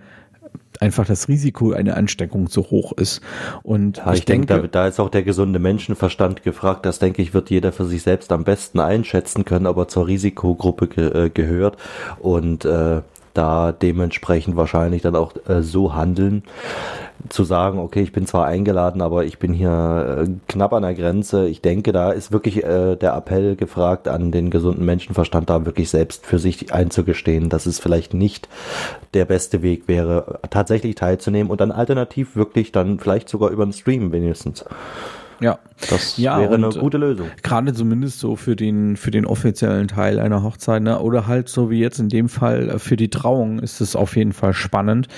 einfach das Risiko einer Ansteckung so hoch ist. Und ja, ich, ich denke, denke da, da, ist auch der gesunde Menschenverstand gefragt. Das denke ich, wird jeder für sich selbst am besten einschätzen können, ob er zur Risikogruppe ge äh, gehört. Und äh, da dementsprechend wahrscheinlich dann auch äh, so handeln, zu sagen, okay, ich bin zwar eingeladen, aber ich bin hier äh, knapp an der Grenze. Ich denke, da ist wirklich äh, der Appell gefragt an den gesunden Menschenverstand, da wirklich selbst für sich einzugestehen, dass es vielleicht nicht der beste Weg wäre, tatsächlich teilzunehmen und dann alternativ wirklich dann vielleicht sogar über den Stream wenigstens. Ja. Das Ja, wäre eine und, gute Lösung. Gerade zumindest so für den, für den offiziellen Teil einer Hochzeit, ne? oder halt so wie jetzt in dem Fall äh, für die Trauung ist es auf jeden Fall spannend.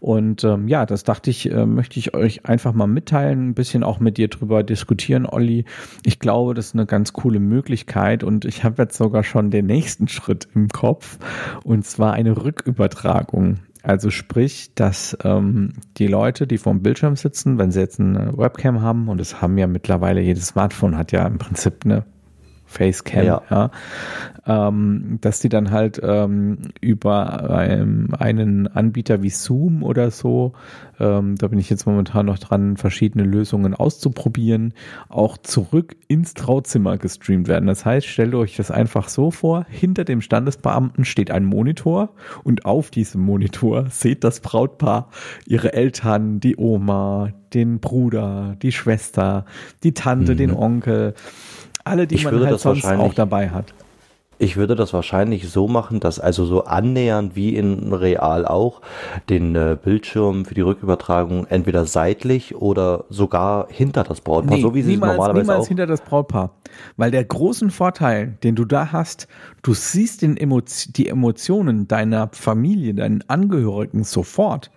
Und ähm, ja, das dachte ich, äh, möchte ich euch einfach mal mitteilen, ein bisschen auch mit dir drüber diskutieren, Olli. Ich glaube, das ist eine ganz coole Möglichkeit und ich habe jetzt sogar schon den nächsten Schritt im Kopf und zwar eine Rückübertragung. Also sprich, dass ähm, die Leute, die vorm Bildschirm sitzen, wenn sie jetzt eine Webcam haben, und es haben ja mittlerweile, jedes Smartphone hat ja im Prinzip eine Facecam, ja. Ja. ähm, dass die dann halt ähm, über ähm, einen Anbieter wie Zoom oder so, ähm, da bin ich jetzt momentan noch dran, verschiedene Lösungen auszuprobieren, auch zurück ins Trauzimmer gestreamt werden. Das heißt, stellt euch das einfach so vor, hinter dem Standesbeamten steht ein Monitor und auf diesem Monitor seht das Brautpaar, ihre Eltern, die Oma, den Bruder, die Schwester, die Tante, den Onkel, alle, die Ich man würde halt das sonst wahrscheinlich- auch dabei hat. Ich würde das wahrscheinlich so machen, dass also so annähernd wie in Real auch den äh, Bildschirm für die Rückübertragung entweder seitlich oder sogar hinter das Brautpaar, so wie sie es niemals, normalerweise niemals auch. hinter das Brautpaar. Weil der großen Vorteil, den du da hast, du siehst den Emotio die Emotionen deiner Familie, deinen Angehörigen sofort.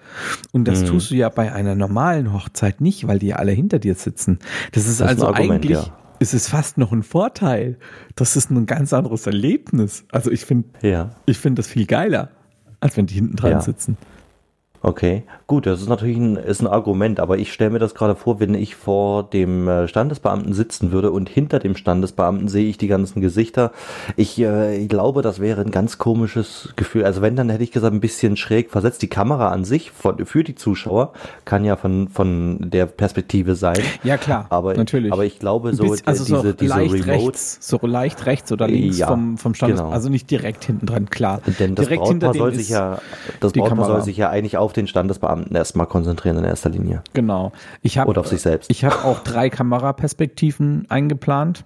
Und Mhm. das tust du ja bei einer normalen Hochzeit nicht, weil die ja alle hinter dir sitzen. Das ist Das ist also Argument, eigentlich, ja. Ist es fast noch ein Vorteil. Das ist ein ganz anderes Erlebnis. Also ich finde, Ja, ich finde das viel geiler, als wenn die hinten dran Ja. sitzen. okay. Gut, das ist natürlich ein, ist ein Argument, aber ich stelle mir das gerade vor, wenn ich vor dem äh, Standesbeamten sitzen würde und hinter dem Standesbeamten sehe ich die ganzen Gesichter. Ich, äh, ich glaube, das wäre ein ganz komisches Gefühl. Also wenn, dann hätte ich gesagt, ein bisschen schräg versetzt. Die Kamera an sich von, für die Zuschauer kann ja von, von der Perspektive sein. Ja, klar, Aber, natürlich. aber ich glaube, so bisschen- also diese, so diese leicht Remote, rechts, so leicht rechts oder links Ja, vom, vom Standes, genau. also nicht direkt hinten dran, klar. Denn das direkt Brautpaar soll sich ja, das Brautpaar Kamera. soll sich ja eigentlich auf den Standesbeamten erstmal konzentrieren in erster Linie. Genau. Ich hab, Oder auf sich selbst. Ich habe auch drei Kameraperspektiven eingeplant.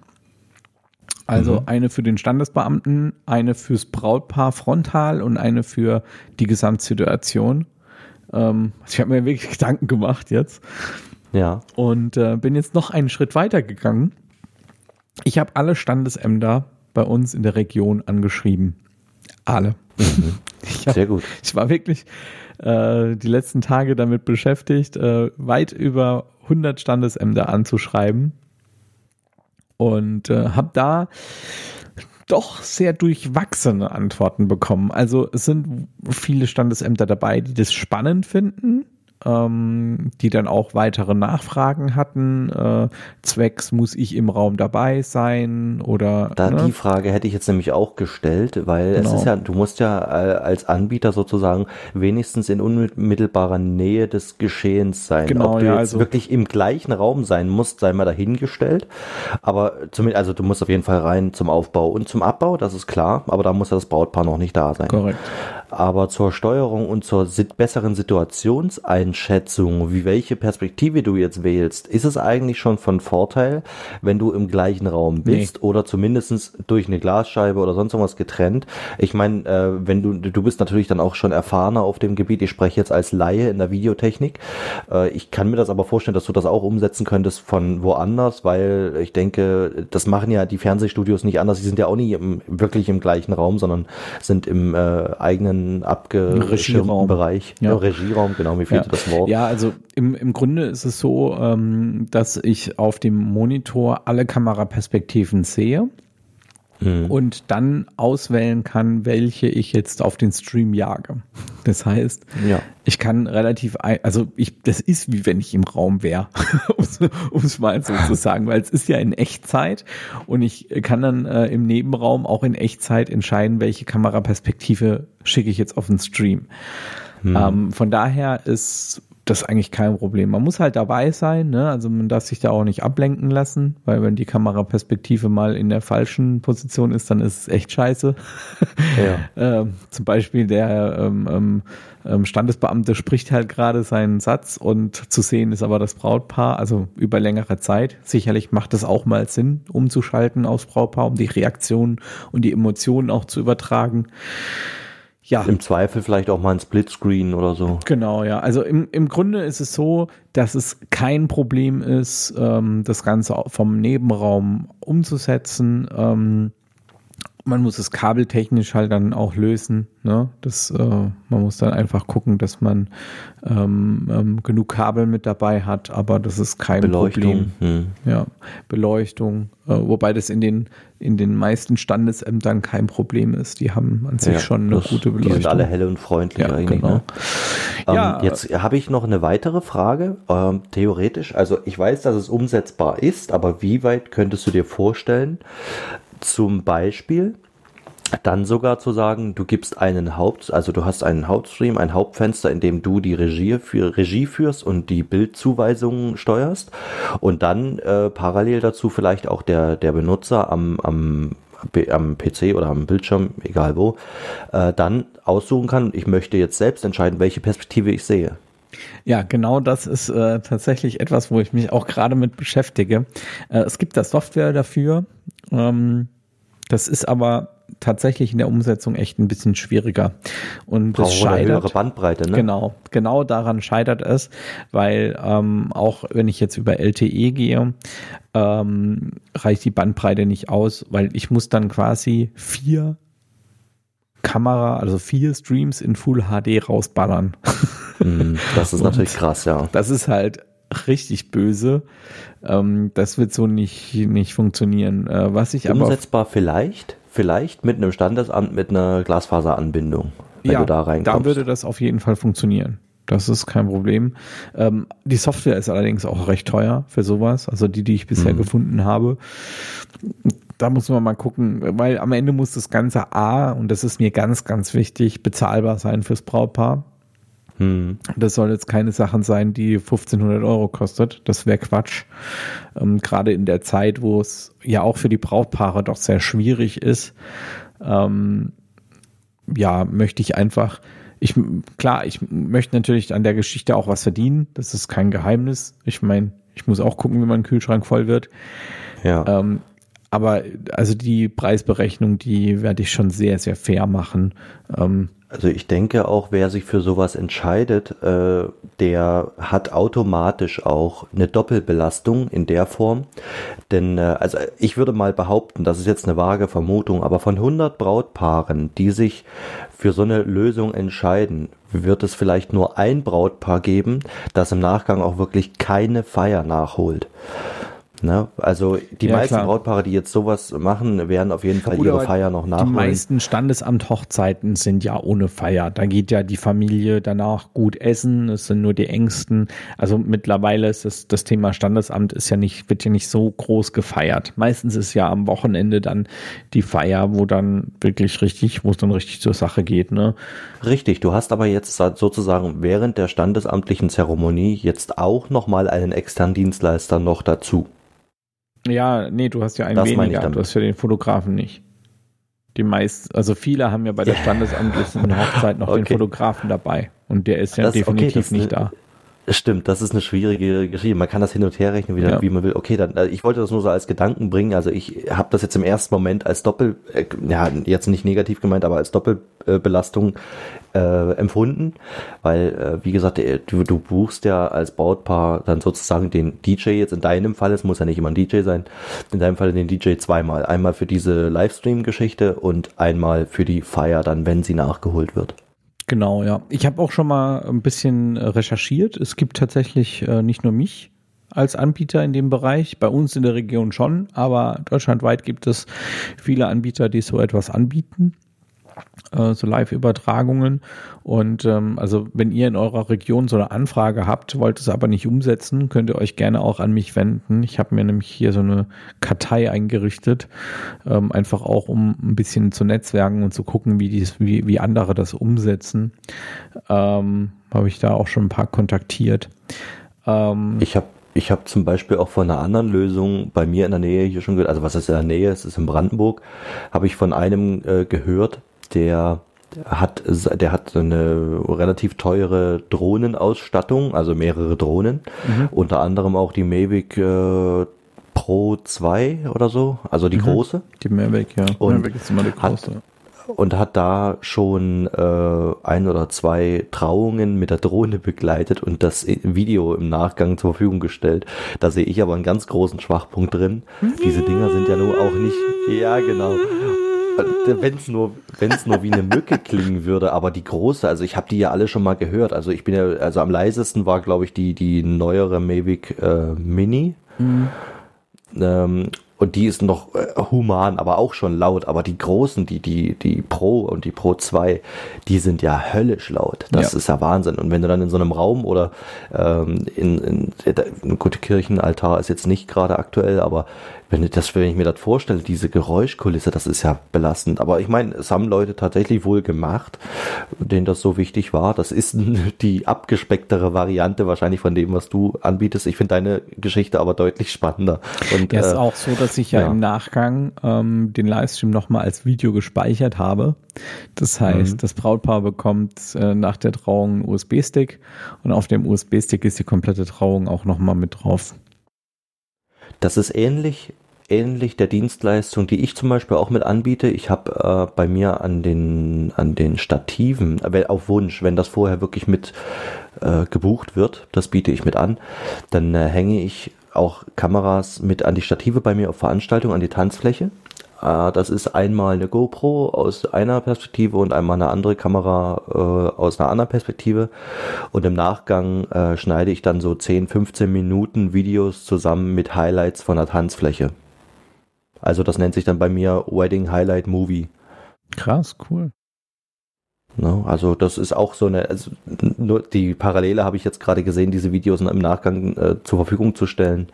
Also Mhm. eine für den Standesbeamten, eine fürs Brautpaar frontal und eine für die Gesamtsituation. Ähm, ich habe mir wirklich Gedanken gemacht jetzt Ja. und äh, bin jetzt noch einen Schritt weiter gegangen. Ich habe alle Standesämter bei uns in der Region angeschrieben. Alle. Ich hab, Sehr gut. Ich war wirklich äh, die letzten Tage damit beschäftigt, äh, weit über 100 Standesämter anzuschreiben und äh, habe da doch sehr durchwachsene Antworten bekommen. Also es sind viele Standesämter dabei, die das spannend finden, ähm, die dann auch weitere Nachfragen hatten. Äh, zwecks muss ich im Raum dabei sein oder Da ne? die Frage hätte ich jetzt nämlich auch gestellt, weil Genau. es ist ja, du musst ja äh, als Anbieter sozusagen wenigstens in unmittelbarer Nähe des Geschehens sein. Genau, Ob du ja, jetzt also- wirklich im gleichen Raum sein musst, sei mal dahingestellt. Aber zumindest, also du musst auf jeden Fall rein zum Aufbau und zum Abbau, das ist klar, aber da muss ja das Brautpaar noch nicht da sein. korrekt. Aber zur Steuerung und zur besseren Situationseinschätzung, wie welche Perspektive du jetzt wählst, ist es eigentlich schon von Vorteil, wenn du im gleichen Raum bist oder zumindest durch eine Glasscheibe oder sonst irgendwas getrennt. Ich meine, äh, wenn du, du bist natürlich dann auch schon erfahrener auf dem Gebiet. Ich spreche jetzt als Laie in der Videotechnik. Äh, ich kann mir das aber vorstellen, dass du das auch umsetzen könntest von woanders, weil ich denke, das machen ja die Fernsehstudios nicht anders. Die sind ja auch nie im, wirklich im gleichen Raum, sondern sind im äh, eigenen abgeschirmten Regieraum. Bereich. Ja. Regieraum, genau, mir fehlte Ja. das Wort. Ja, also im, im Grunde ist es so, ähm, dass ich auf dem Monitor alle Kameraperspektiven sehe Mhm. und dann auswählen kann, welche ich jetzt auf den Stream jage. Das heißt, Ja. ich kann relativ, ein, also ich, das ist wie wenn ich im Raum wäre, um es mal so zu sagen, weil es ist ja in Echtzeit und ich kann dann äh, im Nebenraum auch in Echtzeit entscheiden, welche Kameraperspektive schicke ich jetzt auf den Stream. Ähm, von daher ist das eigentlich kein Problem. Man muss halt dabei sein, ne? also man darf sich da auch nicht ablenken lassen, weil wenn die Kameraperspektive mal in der falschen Position ist, dann ist es echt scheiße. Ja. ähm, zum Beispiel der ähm, ähm, ähm, Standesbeamte spricht halt gerade seinen Satz und zu sehen ist aber das Brautpaar, also über längere Zeit. Sicherlich macht es auch mal Sinn, umzuschalten aufs Brautpaar, um die Reaktionen und die Emotionen auch zu übertragen. Ja. Im Zweifel vielleicht auch mal ein Splitscreen oder so. Genau, ja. Also im, im Grunde ist es so, dass es kein Problem ist, ähm, das Ganze vom Nebenraum umzusetzen. Ähm, man muss es kabeltechnisch halt dann auch lösen. Ne? Das, äh, man muss dann einfach gucken, dass man ähm, ähm, genug Kabel mit dabei hat, aber das ist kein Beleuchtung. Problem. Hm. Ja, Beleuchtung, äh, wobei das in den in den meisten Standesämtern kein Problem ist. Die haben an sich ja, schon eine gute Beleuchtung. Die sind alle hell und freundlich ja, eigentlich. Genau. Ne? Ähm, ja, jetzt habe ich noch eine weitere Frage. Ähm, theoretisch, also ich weiß, dass es umsetzbar ist, aber wie weit könntest du dir vorstellen, zum Beispiel dann sogar zu sagen, du gibst einen Haupt, also du hast einen Hauptstream, ein Hauptfenster, in dem du die Regie, für, Regie führst und die Bildzuweisungen steuerst und dann äh, parallel dazu vielleicht auch der, der Benutzer am, am am PC oder am Bildschirm, egal wo, äh, dann aussuchen kann, ich möchte jetzt selbst entscheiden, welche Perspektive ich sehe. Ja, genau das ist äh, tatsächlich etwas, wo ich mich auch gerade mit beschäftige. Äh, es gibt da Software dafür. Ähm, das ist aber tatsächlich in der Umsetzung echt ein bisschen schwieriger. Und das scheitert. Höhere Bandbreite, ne? Genau, genau daran scheitert es, weil ähm, auch wenn ich jetzt über LTE gehe, ähm, reicht die Bandbreite nicht aus, weil ich muss dann quasi vier Kamera, also vier Streams in Full HD rausballern. Mhm, das ist natürlich krass, ja. Das ist halt richtig böse. Ähm, das wird so nicht, nicht funktionieren. Äh, was ich Umsetzbar aber vielleicht, vielleicht mit einem Standesamt, mit einer Glasfaseranbindung, wenn ja, du da reinkommst. Da würde das auf jeden Fall funktionieren. Das ist kein Problem. Ähm, die Software ist allerdings auch recht teuer für sowas. Also die, die ich bisher mhm. gefunden habe. Da muss man mal gucken, weil am Ende muss das Ganze A, und das ist mir ganz, ganz wichtig, bezahlbar sein fürs Brautpaar. Hm. Das soll jetzt keine Sachen sein, die 1500 Euro kostet. Das wäre Quatsch. Ähm, Gerade in der Zeit, wo es ja auch für die Brautpaare doch sehr schwierig ist, ähm, ja, möchte ich einfach, ich, klar, ich möchte natürlich an der Geschichte auch was verdienen. Das ist kein Geheimnis. Ich meine, ich muss auch gucken, wie mein Kühlschrank voll wird. Ja. Ähm, aber also die Preisberechnung, die werde ich schon sehr, sehr fair machen. Ähm, also ich denke auch, wer sich für sowas entscheidet, äh, der hat automatisch auch eine Doppelbelastung in der Form. Denn äh, also ich würde mal behaupten, das ist jetzt eine vage Vermutung, aber von 100 Brautpaaren, die sich für so eine Lösung entscheiden, wird es vielleicht nur ein Brautpaar geben, das im Nachgang auch wirklich keine Feier nachholt. Ne? Also die ja, meisten klar. Brautpaare, die jetzt sowas machen, werden auf jeden Fall Gut, ihre Feier noch nachholen. Die meisten Standesamt-Hochzeiten sind ja ohne Feier. Da geht ja die Familie danach gut essen. Es sind nur die Ängsten. Also mittlerweile ist das, das Thema Standesamt ist ja nicht, wird ja nicht so groß gefeiert. Meistens ist ja am Wochenende dann die Feier, wo dann wirklich richtig, wo es dann richtig zur Sache geht. Ne? Richtig. Du hast aber jetzt sozusagen während der standesamtlichen Zeremonie jetzt auch nochmal einen externen Dienstleister noch dazu. Ja, nee, du hast ja einen das weniger. Du hast ja den Fotografen nicht. Die meisten, also viele haben ja bei der standesamtlichen Hochzeit noch okay. den Fotografen dabei. Und der ist ja das, definitiv okay, nicht da. Stimmt, das ist eine schwierige Geschichte. Man kann das hin und her rechnen, wieder, ja. wie man will. Okay, dann, äh, ich wollte das nur so als Gedanken bringen. Also ich habe das jetzt im ersten Moment als Doppel, äh, ja, jetzt nicht negativ gemeint, aber als Doppelbelastung äh, empfunden, weil, äh, wie gesagt, äh, du, du buchst ja als Brautpaar dann sozusagen den DJ jetzt in deinem Fall, es muss ja nicht immer ein DJ sein, in deinem Fall den DJ zweimal. Einmal für diese Livestream-Geschichte und einmal für die Feier dann, wenn sie nachgeholt wird. Genau, ja. Ich habe auch schon mal ein bisschen äh, recherchiert. Es gibt tatsächlich äh, nicht nur mich als Anbieter in dem Bereich, bei uns in der Region schon, aber deutschlandweit gibt es viele Anbieter, die so etwas anbieten äh, so Live-Übertragungen. Und ähm, also wenn ihr in eurer Region so eine Anfrage habt, wollt es aber nicht umsetzen, könnt ihr euch gerne auch an mich wenden. Ich habe mir nämlich hier so eine Kartei eingerichtet, ähm, einfach auch um ein bisschen zu netzwerken und zu gucken, wie, dies, wie, wie andere das umsetzen. Ähm, habe ich da auch schon ein paar kontaktiert. Ähm, ich habe ich habe zum Beispiel auch von einer anderen Lösung bei mir in der Nähe hier schon gehört, also was ist in der Nähe, es ist in Brandenburg, habe ich von einem äh, gehört, der hat, der hat eine relativ teure Drohnenausstattung, also mehrere Drohnen, mhm. unter anderem auch die Mavic äh, Pro 2 oder so, also die mhm. große. Die Mavic, ja. Und Mavic ist immer die große. Hat, und hat da schon äh, ein oder zwei Trauungen mit der Drohne begleitet und das Video im Nachgang zur Verfügung gestellt. Da sehe ich aber einen ganz großen Schwachpunkt drin. Diese Dinger sind ja nur auch nicht. Ja, genau. Wenn es nur, wenn's nur wie eine Mücke klingen würde, aber die große, also ich habe die ja alle schon mal gehört. Also ich bin ja, also am leisesten war, glaube ich, die, die neuere Mavic äh, Mini. Mhm. Ähm, und die ist noch äh, human, aber auch schon laut. Aber die großen, die, die, die Pro und die Pro 2, die sind ja höllisch laut. Das ja. ist ja Wahnsinn. Und wenn du dann in so einem Raum oder ähm, in, in, in gute Kirchenaltar ist jetzt nicht gerade aktuell, aber wenn ich, das, wenn ich mir das vorstelle, diese Geräuschkulisse, das ist ja belastend. Aber ich meine, es haben Leute tatsächlich wohl gemacht, denen das so wichtig war. Das ist die abgespecktere Variante wahrscheinlich von dem, was du anbietest. Ich finde deine Geschichte aber deutlich spannender. Und, ja, äh, ist auch so, dass ich ja, ja. im Nachgang ähm, den Livestream nochmal als Video gespeichert habe. Das heißt, mhm. das Brautpaar bekommt äh, nach der Trauung einen USB-Stick und auf dem USB-Stick ist die komplette Trauung auch nochmal mit drauf. Das ist ähnlich ähnlich der Dienstleistung, die ich zum Beispiel auch mit anbiete. Ich habe äh, bei mir an den, an den Stativen, äh, auf Wunsch, wenn das vorher wirklich mit äh, gebucht wird, das biete ich mit an, dann äh, hänge ich auch Kameras mit an die Stative bei mir auf Veranstaltungen, an die Tanzfläche. Äh, das ist einmal eine GoPro aus einer Perspektive und einmal eine andere Kamera äh, aus einer anderen Perspektive. Und im Nachgang äh, schneide ich dann so 10, 15 Minuten Videos zusammen mit Highlights von der Tanzfläche. Also das nennt sich dann bei mir Wedding Highlight Movie. Krass, cool. No, ne, also das ist auch so eine, also nur die Parallele habe ich jetzt gerade gesehen, diese Videos im Nachgang äh, zur Verfügung zu stellen.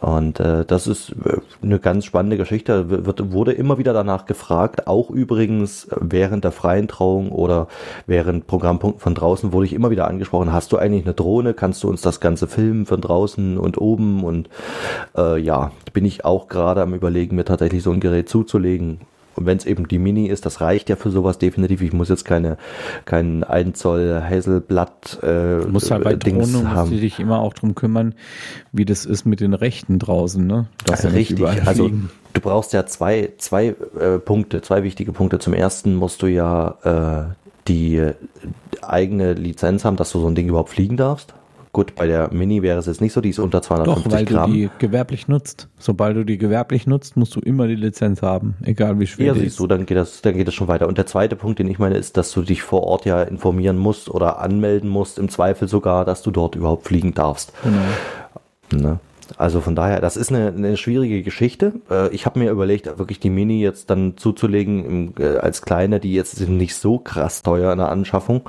Und äh, das ist äh, eine ganz spannende Geschichte. Wird, wurde immer wieder danach gefragt, auch übrigens während der freien Trauung oder während Programmpunkten von draußen wurde ich immer wieder angesprochen, hast du eigentlich eine Drohne, kannst du uns das Ganze filmen von draußen und oben? Und äh, ja, bin ich auch gerade am überlegen, mir tatsächlich so ein Gerät zuzulegen und wenn es eben die Mini ist, das reicht ja für sowas definitiv. Ich muss jetzt keine kein 1 Zoll Hazelblatt äh, du musst halt bei Dings Drohnen haben. musst du dich immer auch drum kümmern, wie das ist mit den Rechten draußen, ne? Das ja richtig. Also du brauchst ja zwei zwei äh, Punkte, zwei wichtige Punkte. Zum ersten musst du ja äh, die eigene Lizenz haben, dass du so ein Ding überhaupt fliegen darfst. Gut, bei der Mini wäre es jetzt nicht so, die ist unter 250 Doch, weil Gramm. du die gewerblich nutzt. Sobald du die gewerblich nutzt, musst du immer die Lizenz haben, egal wie schwer ja, die ist. Du, dann geht das, dann geht das schon weiter. Und der zweite Punkt, den ich meine, ist, dass du dich vor Ort ja informieren musst oder anmelden musst, im Zweifel sogar, dass du dort überhaupt fliegen darfst. Genau. Ne? Also von daher, das ist eine, eine schwierige Geschichte. Äh, ich habe mir überlegt, wirklich die Mini jetzt dann zuzulegen äh, als kleine, die jetzt sind nicht so krass teuer in der Anschaffung,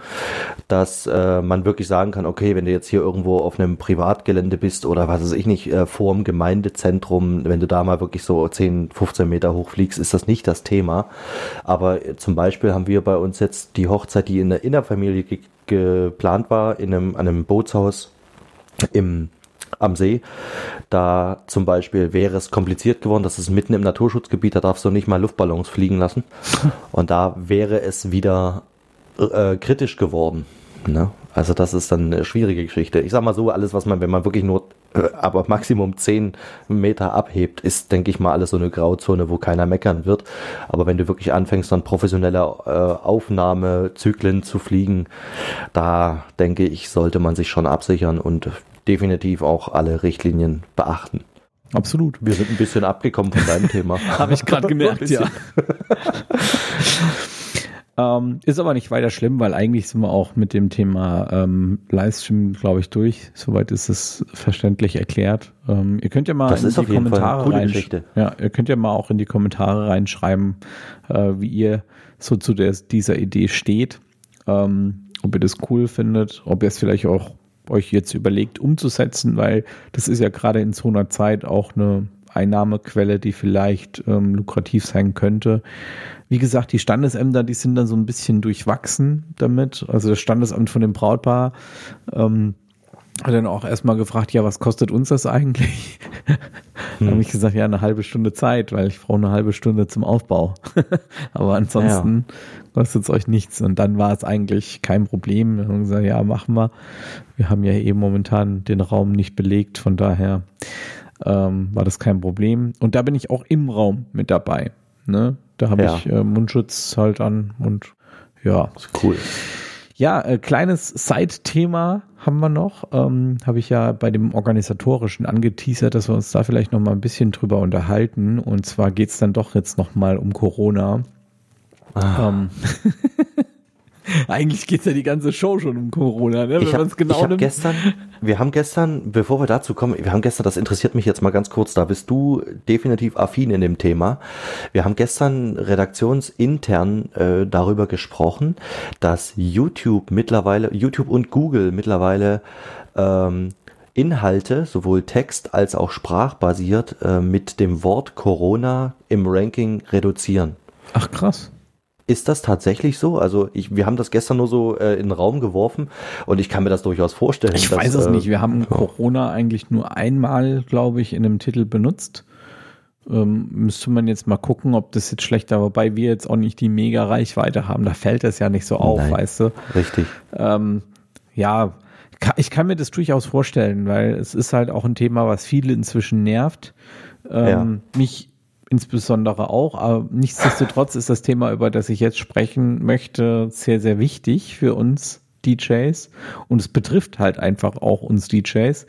dass äh, man wirklich sagen kann, okay, wenn du jetzt hier irgendwo auf einem Privatgelände bist oder was weiß ich nicht, vor dem Gemeindezentrum, wenn du da mal wirklich so 10, 15 Meter hoch fliegst, ist das nicht das Thema. Aber zum Beispiel haben wir bei uns jetzt die Hochzeit, die in der Innerfamilie ge geplant war, in einem, an einem Bootshaus im am See. Da zum Beispiel wäre es kompliziert geworden, das ist mitten im Naturschutzgebiet, da darfst du nicht mal Luftballons fliegen lassen. Und da wäre es wieder äh, kritisch geworden. Ne? Also das ist dann eine schwierige Geschichte. Ich sag mal so, alles, was man, wenn man wirklich nur äh, aber Maximum 10 Meter abhebt, ist, denke ich mal, alles so eine Grauzone, wo keiner meckern wird. Aber wenn du wirklich anfängst, dann professionelle äh, Aufnahmezyklen zu fliegen, da denke ich, sollte man sich schon absichern und definitiv auch alle Richtlinien beachten. Absolut. Wir sind ein bisschen abgekommen von deinem Thema. Habe ich gerade gemerkt, ja. ähm, ist aber nicht weiter schlimm, weil eigentlich sind wir auch mit dem Thema ähm, Livestream, glaube ich, durch. Soweit ist es verständlich erklärt. Ähm, ihr könnt ja mal das in die Kommentare rein, ja, ihr könnt ja mal auch in die Kommentare reinschreiben, äh, wie ihr so zu der, dieser Idee steht. Ähm, ob ihr das cool findet, ob ihr es vielleicht auch euch jetzt überlegt umzusetzen, weil das ist ja gerade in so einer Zeit auch eine Einnahmequelle, die vielleicht ähm, lukrativ sein könnte. Wie gesagt, die Standesämter, die sind dann so ein bisschen durchwachsen damit. Also das Standesamt von dem Brautpaar ähm, hat dann auch erstmal gefragt, ja, was kostet uns das eigentlich? Hm. Habe ich gesagt, ja, eine halbe Stunde Zeit, weil ich brauche eine halbe Stunde zum Aufbau. Aber ansonsten ja. kostet es euch nichts. Und dann war es eigentlich kein Problem. Wir haben gesagt, ja, machen wir. Wir haben ja eben momentan den Raum nicht belegt, von daher ähm, war das kein Problem. Und da bin ich auch im Raum mit dabei. Ne? Da habe ja. ich äh, Mundschutz halt an und ja. Cool. Ja, äh, kleines Side-Thema haben wir noch. Ähm, habe ich ja bei dem Organisatorischen angeteasert, dass wir uns da vielleicht noch mal ein bisschen drüber unterhalten. Und zwar geht es dann doch jetzt noch mal um Corona. Ah. Ähm, Eigentlich geht es ja die ganze Show schon um Corona, ne? wenn man es genau ich hab gestern, Wir haben gestern, bevor wir dazu kommen, wir haben gestern, das interessiert mich jetzt mal ganz kurz, da bist du definitiv affin in dem Thema. Wir haben gestern redaktionsintern äh, darüber gesprochen, dass YouTube mittlerweile, YouTube und Google mittlerweile ähm, Inhalte, sowohl Text als auch sprachbasiert, äh, mit dem Wort Corona im Ranking reduzieren. Ach krass. Ist das tatsächlich so? Also ich, wir haben das gestern nur so äh, in den Raum geworfen und ich kann mir das durchaus vorstellen. Ich dass, weiß es äh, nicht. Wir haben ja. Corona eigentlich nur einmal, glaube ich, in einem Titel benutzt. Ähm, müsste man jetzt mal gucken, ob das jetzt schlechter, wobei wir jetzt auch nicht die mega Reichweite haben. Da fällt es ja nicht so auf, Nein, weißt du? Richtig. Ähm, ja, ich kann mir das durchaus vorstellen, weil es ist halt auch ein Thema, was viele inzwischen nervt. Ähm, ja. Mich insbesondere auch. Aber nichtsdestotrotz ist das Thema, über das ich jetzt sprechen möchte, sehr, sehr wichtig für uns DJs und es betrifft halt einfach auch uns DJs.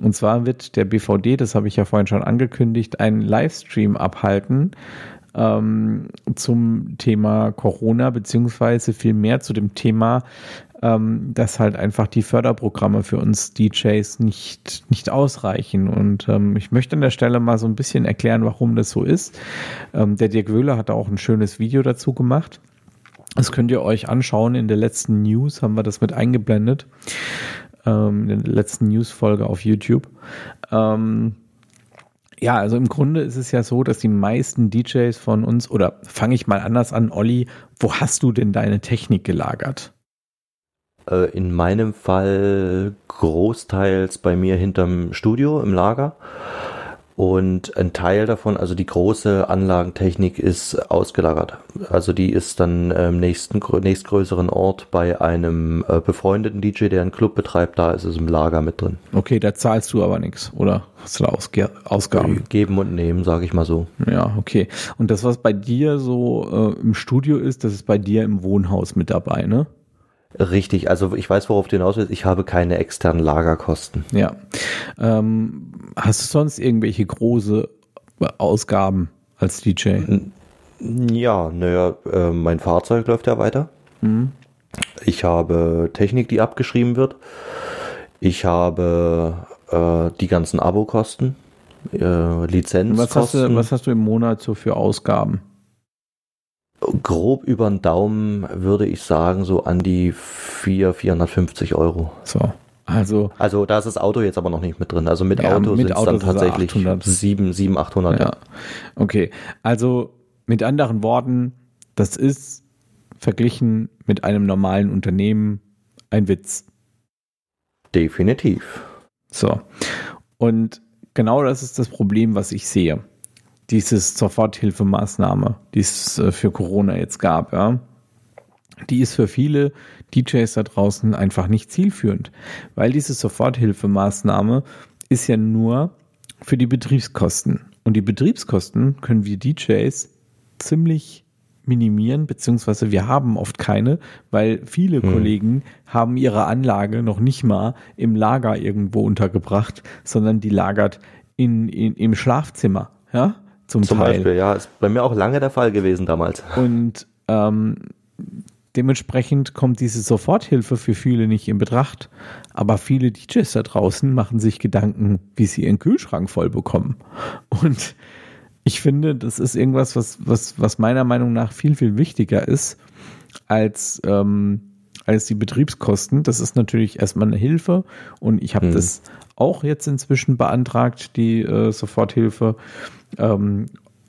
Und zwar wird der BVD, das habe ich ja vorhin schon angekündigt, einen Livestream abhalten ähm, zum Thema Corona, beziehungsweise vielmehr zu dem Thema ähm, dass halt einfach die Förderprogramme für uns DJs nicht, nicht ausreichen. Und ähm, ich möchte an der Stelle mal so ein bisschen erklären, warum das so ist. Ähm, der Dirk Wöhler hat auch ein schönes Video dazu gemacht. Das könnt ihr euch anschauen. In der letzten News haben wir das mit eingeblendet. Ähm, in der letzten News-Folge auf YouTube. Ähm, ja, also im Grunde ist es ja so, dass die meisten DJs von uns, oder fange ich mal anders an, Olli, wo hast du denn deine Technik gelagert? Äh, in meinem Fall großteils bei mir hinterm Studio im Lager. Und ein Teil davon, also die große Anlagentechnik, ist ausgelagert. Also die ist dann im nächsten, nächstgrößeren Ort bei einem äh, befreundeten DJ, der einen Club betreibt. Da ist es im Lager mit drin. Okay, da zahlst du aber nichts, oder? Hast du da Ausge Ausgaben? Geben und nehmen, sage ich mal so. Ja, okay. Und das, was bei dir so äh, im Studio ist, das ist bei dir im Wohnhaus mit dabei, ne? Richtig, also ich weiß, worauf du hinaus willst. Ich habe keine externen Lagerkosten. Ja. Ähm, hast du sonst irgendwelche große Ausgaben als DJ? Ja, naja, äh, mein Fahrzeug läuft ja weiter. Mhm. Ich habe Technik, die abgeschrieben wird. Ich habe äh, die ganzen Abokosten, äh, Lizenzkosten. Was hast, du, was hast du im Monat so für Ausgaben? Grob über den Daumen würde ich sagen, so an die 4, 450 Euro. So. Also, also da ist das Auto jetzt aber noch nicht mit drin. Also mit ja, Auto sind es dann tatsächlich 7, 7, 800. Ja. Okay, also mit anderen Worten, das ist verglichen mit einem normalen Unternehmen ein Witz. Definitiv. So. Und genau das ist das Problem, was ich sehe dieses Soforthilfemaßnahme, die es äh, für Corona jetzt gab, ja, die ist für viele DJs da draußen einfach nicht zielführend, weil diese Soforthilfemaßnahme ist ja nur für die Betriebskosten. Und die Betriebskosten können wir DJs ziemlich minimieren, beziehungsweise wir haben oft keine, weil viele hm. Kollegen haben ihre Anlage noch nicht mal im Lager irgendwo untergebracht, sondern die lagert in, in, im Schlafzimmer. Ja, zum, zum Teil. Beispiel, ja, ist bei mir auch lange der Fall gewesen damals. Und ähm, dementsprechend kommt diese Soforthilfe für viele nicht in Betracht. Aber viele DJs da draußen machen sich Gedanken, wie sie ihren Kühlschrank voll bekommen. Und ich finde, das ist irgendwas, was, was, was meiner Meinung nach viel, viel wichtiger ist als, ähm, als die Betriebskosten. Das ist natürlich erstmal eine Hilfe und ich habe hm. das auch jetzt inzwischen beantragt, die äh, Soforthilfe. Ähm,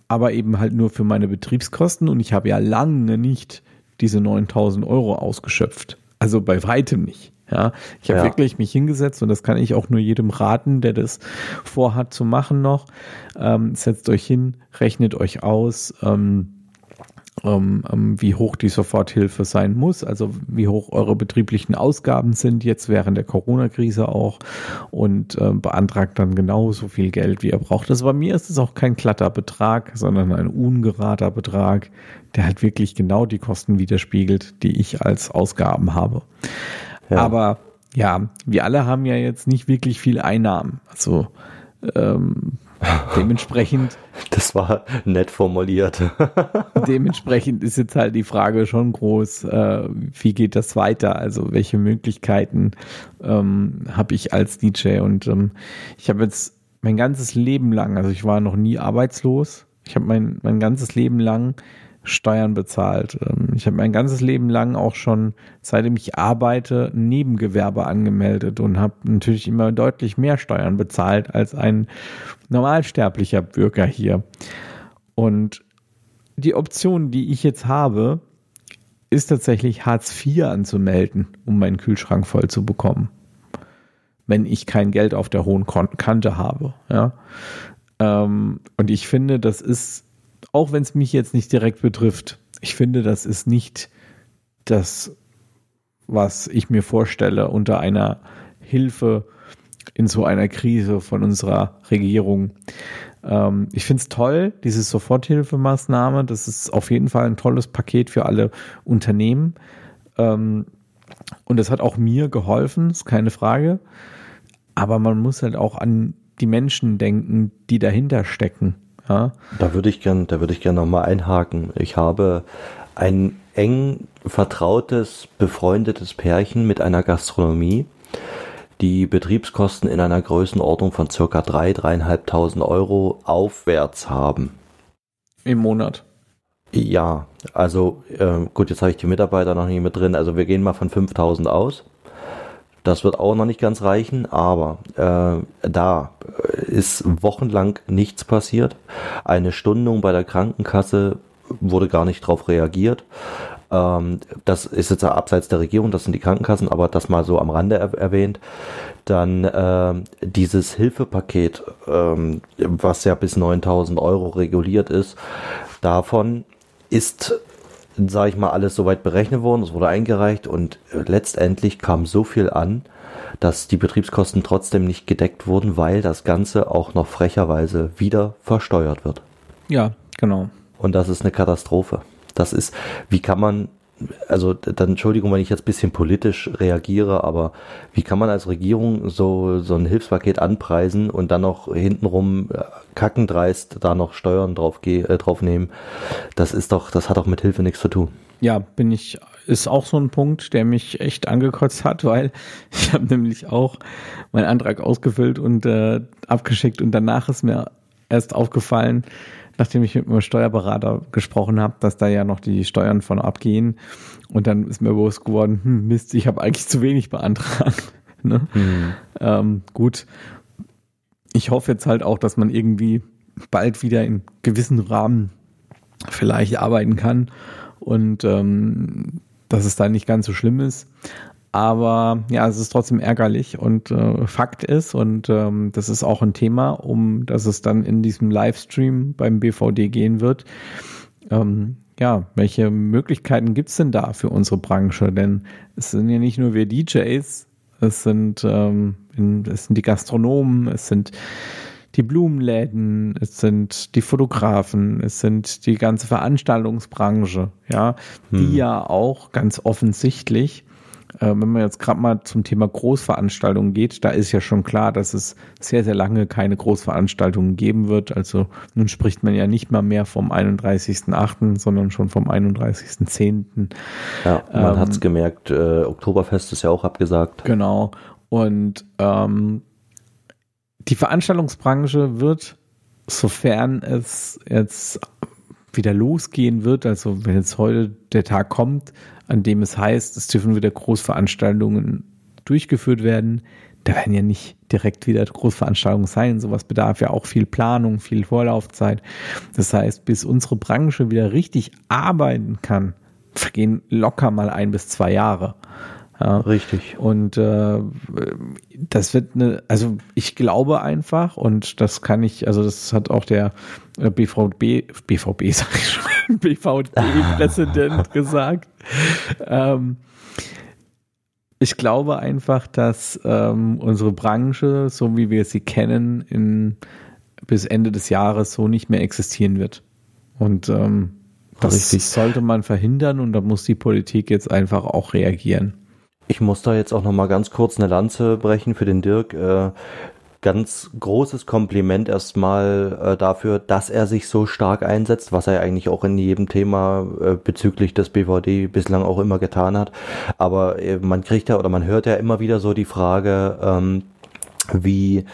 aber eben halt nur für meine Betriebskosten und ich habe ja lange nicht diese 9000 Euro ausgeschöpft. Also bei weitem nicht. Ja, ich habe ja. wirklich mich hingesetzt und das kann ich auch nur jedem raten, der das vorhat zu machen noch. Ähm, setzt euch hin, rechnet euch aus, ähm, wie hoch die Soforthilfe sein muss, also wie hoch eure betrieblichen Ausgaben sind, jetzt während der Corona-Krise auch und äh, beantragt dann genauso viel Geld, wie ihr braucht. Also bei mir ist es auch kein glatter Betrag, sondern ein ungerader Betrag, der halt wirklich genau die Kosten widerspiegelt, die ich als Ausgaben habe. Ja. Aber ja, wir alle haben ja jetzt nicht wirklich viel Einnahmen. Also ähm, Dementsprechend. Das war nett formuliert. dementsprechend ist jetzt halt die Frage schon groß, äh, wie geht das weiter? Also welche Möglichkeiten ähm, habe ich als DJ? Und ähm, ich habe jetzt mein ganzes Leben lang, also ich war noch nie arbeitslos. Ich habe mein, mein ganzes Leben lang Steuern bezahlt. Ähm, ich habe mein ganzes Leben lang auch schon, seitdem ich arbeite, Nebengewerbe angemeldet und habe natürlich immer deutlich mehr Steuern bezahlt als ein normalsterblicher Bürger hier. Und die Option, die ich jetzt habe, ist tatsächlich Hartz IV anzumelden, um meinen Kühlschrank voll zu bekommen. Wenn ich kein Geld auf der hohen Kante habe. Ja. Ähm, und ich finde, das ist auch wenn es mich jetzt nicht direkt betrifft, ich finde, das ist nicht das, was ich mir vorstelle unter einer Hilfe in so einer Krise von unserer Regierung. Ähm, ich finde es toll, diese Soforthilfemaßnahme. Das ist auf jeden Fall ein tolles Paket für alle Unternehmen. Ähm, und es hat auch mir geholfen, ist keine Frage. Aber man muss halt auch an die Menschen denken, die dahinter stecken. Ja. Da würde ich gern, da würde ich gern nochmal einhaken. Ich habe ein eng vertrautes, befreundetes Pärchen mit einer Gastronomie, die Betriebskosten in einer Größenordnung von circa 3.000, 3.500 Euro aufwärts haben. Im Monat. Ja, also äh, gut, jetzt habe ich die Mitarbeiter noch nicht mit drin. Also wir gehen mal von 5000 aus. Das wird auch noch nicht ganz reichen, aber äh, da ist wochenlang nichts passiert. Eine Stundung bei der Krankenkasse wurde gar nicht darauf reagiert. Ähm, das ist jetzt abseits der Regierung, das sind die Krankenkassen, aber das mal so am Rande er erwähnt. Dann äh, dieses Hilfepaket, ähm, was ja bis 9000 Euro reguliert ist, davon ist sage ich mal, alles soweit berechnet worden, es wurde eingereicht und äh, letztendlich kam so viel an, dass die Betriebskosten trotzdem nicht gedeckt wurden, weil das Ganze auch noch frecherweise wieder versteuert wird. Ja, genau. Und das ist eine Katastrophe. Das ist, wie kann man also dann Entschuldigung, wenn ich jetzt bisschen politisch reagiere, aber wie kann man als Regierung so, so ein Hilfspaket anpreisen und dann noch hintenrum äh, kackendreist da noch Steuern drauf, äh, drauf nehmen? Das ist doch, das hat doch mit Hilfe nichts zu tun. Ja, bin ich, ist auch so ein Punkt, der mich echt angekotzt hat, weil ich habe nämlich auch meinen Antrag ausgefüllt und äh, abgeschickt und danach ist mir erst aufgefallen, nachdem ich mit meinem Steuerberater gesprochen habe, dass da ja noch die Steuern von abgehen. Und dann ist mir bewusst geworden, hm, Mist, ich habe eigentlich zu wenig beantragt. ne? mhm. ähm, gut. Ich hoffe jetzt halt auch, dass man irgendwie bald wieder in gewissen Rahmen vielleicht arbeiten kann und ähm, dass es da nicht ganz so schlimm ist. Aber ja, es ist trotzdem ärgerlich und äh, Fakt ist, und ähm, das ist auch ein Thema, um dass es dann in diesem Livestream beim BVD gehen wird. Ähm, ja, welche Möglichkeiten gibt's denn da für unsere Branche? Denn es sind ja nicht nur wir DJs, es sind, ähm, es sind die Gastronomen, es sind die Blumenläden, es sind die Fotografen, es sind die ganze Veranstaltungsbranche, ja, die hm. ja auch ganz offensichtlich äh, wenn man jetzt gerade mal zum Thema Großveranstaltungen geht, da ist ja schon klar, dass es sehr, sehr lange keine Großveranstaltungen geben wird. Also nun spricht man ja nicht mal mehr vom 31.8., sondern schon vom 31.10. Ja, man ähm, hat es gemerkt, äh, Oktoberfest ist ja auch abgesagt. Genau. Und ähm, die Veranstaltungsbranche wird, sofern es jetzt wieder losgehen wird, also wenn jetzt heute der Tag kommt, an dem es heißt, es dürfen wieder Großveranstaltungen durchgeführt werden. Da werden ja nicht direkt wieder Großveranstaltungen sein. Sowas bedarf ja auch viel Planung, viel Vorlaufzeit. Das heißt, bis unsere Branche wieder richtig arbeiten kann, vergehen locker mal ein bis zwei Jahre. Ja. Richtig. Und äh, das wird eine, also ich glaube einfach, und das kann ich, also das hat auch der BVB, BVB sag ich schon, BVD-Präsident gesagt. Ähm, ich glaube einfach, dass ähm, unsere Branche, so wie wir sie kennen, in, bis Ende des Jahres so nicht mehr existieren wird. Und ähm, das Richtig. sollte man verhindern und da muss die Politik jetzt einfach auch reagieren. Ich muss da jetzt auch noch mal ganz kurz eine Lanze brechen für den Dirk. Äh, ganz großes Kompliment erstmal äh, dafür, dass er sich so stark einsetzt, was er eigentlich auch in jedem Thema äh, bezüglich des BVD bislang auch immer getan hat. Aber man kriegt ja oder man hört ja immer wieder so die Frage, ähm, wie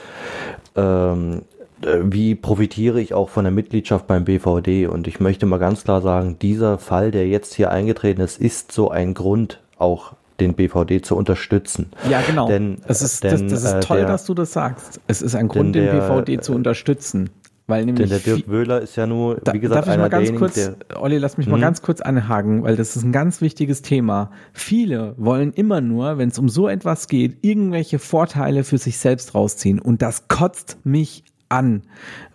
ähm, äh, wie profitiere ich auch von der Mitgliedschaft beim BVD? Und ich möchte mal ganz klar sagen, dieser Fall, der jetzt hier eingetreten ist, ist so ein Grund auch den BVD zu unterstützen. Ja, genau. Denn, es ist, denn, das, das ist toll, der, dass du das sagst. Es ist ein Grund, der, den BVD zu unterstützen. Weil nämlich denn der Dirk Wöhler ist ja nur, wie gesagt, darf ich mal ganz kurz, der, Olli, lass mich mal hm? ganz kurz anhaken, weil das ist ein ganz wichtiges Thema. Viele wollen immer nur, wenn es um so etwas geht, irgendwelche Vorteile für sich selbst rausziehen. Und das kotzt mich an,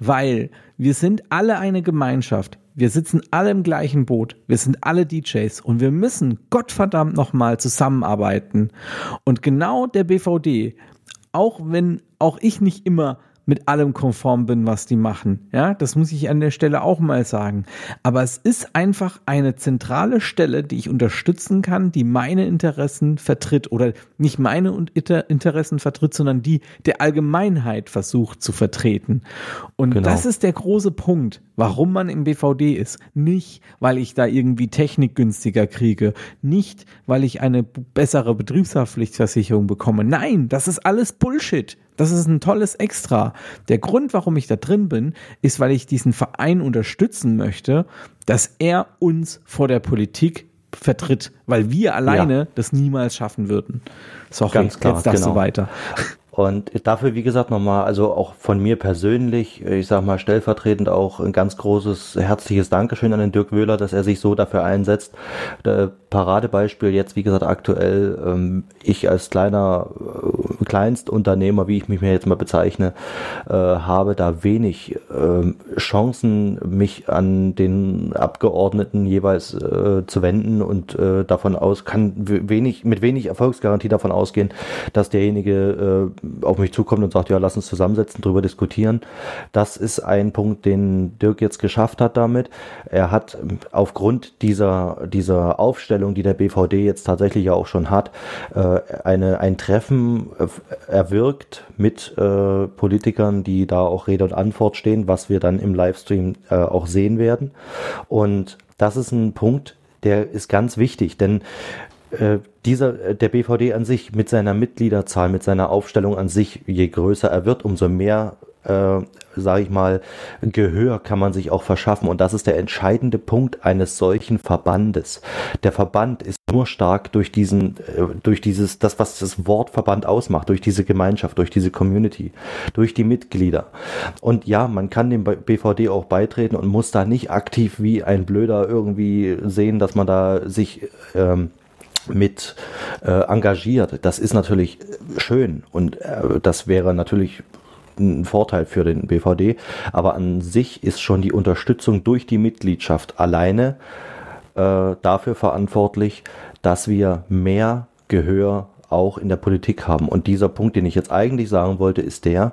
weil wir sind alle eine Gemeinschaft. Wir sitzen alle im gleichen Boot. Wir sind alle DJs und wir müssen Gottverdammt nochmal zusammenarbeiten. Und genau der BVD, auch wenn auch ich nicht immer mit allem konform bin, was die machen. Ja, das muss ich an der Stelle auch mal sagen. Aber es ist einfach eine zentrale Stelle, die ich unterstützen kann, die meine Interessen vertritt oder nicht meine Interessen vertritt, sondern die der Allgemeinheit versucht zu vertreten. Und genau. das ist der große Punkt, warum man im BVD ist. Nicht, weil ich da irgendwie Technik günstiger kriege. Nicht, weil ich eine bessere Betriebshaftpflichtversicherung bekomme. Nein, das ist alles Bullshit. Das ist ein tolles Extra. Der Grund, warum ich da drin bin, ist, weil ich diesen Verein unterstützen möchte, dass er uns vor der Politik vertritt, weil wir alleine ja. das niemals schaffen würden. Sorry, Ganz klar, jetzt darfst genau. du weiter. Und dafür, wie gesagt, nochmal, also auch von mir persönlich, ich sag mal stellvertretend auch ein ganz großes, herzliches Dankeschön an den Dirk Wöhler, dass er sich so dafür einsetzt. Paradebeispiel jetzt, wie gesagt, aktuell, ähm, ich als kleiner äh, Kleinstunternehmer, wie ich mich mir jetzt mal bezeichne, äh, habe da wenig äh, Chancen, mich an den Abgeordneten jeweils äh, zu wenden und äh, davon aus, kann wenig, mit wenig Erfolgsgarantie davon ausgehen, dass derjenige äh, auf mich zukommt und sagt, ja, lass uns zusammensetzen, drüber diskutieren. Das ist ein Punkt, den Dirk jetzt geschafft hat damit. Er hat aufgrund dieser, dieser Aufstellung, die der BVD jetzt tatsächlich ja auch schon hat, äh, eine, ein Treffen äh, erwirkt mit äh, Politikern, die da auch Rede und Antwort stehen, was wir dann im Livestream auch sehen werden. Und das ist ein Punkt, der ist ganz wichtig, denn dieser, der BVD an sich mit seiner Mitgliederzahl, mit seiner Aufstellung an sich, je größer er wird, umso mehr, äh, sage ich mal, Gehör kann man sich auch verschaffen. Und das ist der entscheidende Punkt eines solchen Verbandes. Der Verband ist nur stark durch diesen, äh, durch dieses, das, was das Wort Verband ausmacht, durch diese Gemeinschaft, durch diese Community, durch die Mitglieder. Und ja, man kann dem BVD auch beitreten und muss da nicht aktiv wie ein Blöder irgendwie sehen, dass man da sich ähm, mit äh, engagiert. Das ist natürlich schön und äh, das wäre natürlich ein Vorteil für den BVD. Aber an sich ist schon die Unterstützung durch die Mitgliedschaft alleine äh, dafür verantwortlich, dass wir mehr Gehör auch in der Politik haben. Und dieser Punkt, den ich jetzt eigentlich sagen wollte, ist der,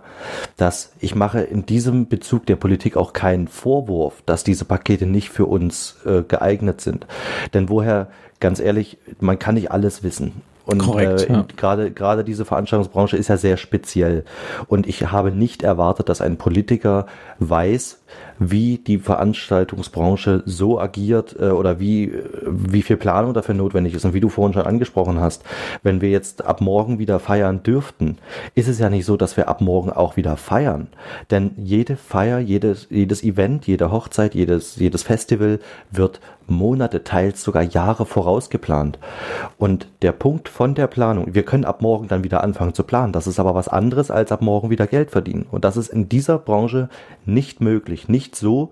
dass ich mache in diesem Bezug der Politik auch keinen Vorwurf, dass diese Pakete nicht für uns äh, geeignet sind. Denn woher ganz ehrlich, man kann nicht alles wissen. Und Korrekt, äh, ja. gerade gerade diese Veranstaltungsbranche ist ja sehr speziell. Und ich habe nicht erwartet, dass ein Politiker weiß, wie die Veranstaltungsbranche so agiert äh, oder wie, wie viel Planung dafür notwendig ist. Und wie du vorhin schon angesprochen hast, wenn wir jetzt ab morgen wieder feiern dürften, ist es ja nicht so, dass wir ab morgen auch wieder feiern. Denn jede Feier, jedes, jedes Event, jede Hochzeit, jedes, jedes Festival wird Monate, teils sogar Jahre vorausgeplant. Und der Punkt von der Planung, wir können ab morgen dann wieder anfangen zu planen. Das ist aber was anderes als ab morgen wieder Geld verdienen. Und das ist in dieser Branche nicht möglich. Nicht so,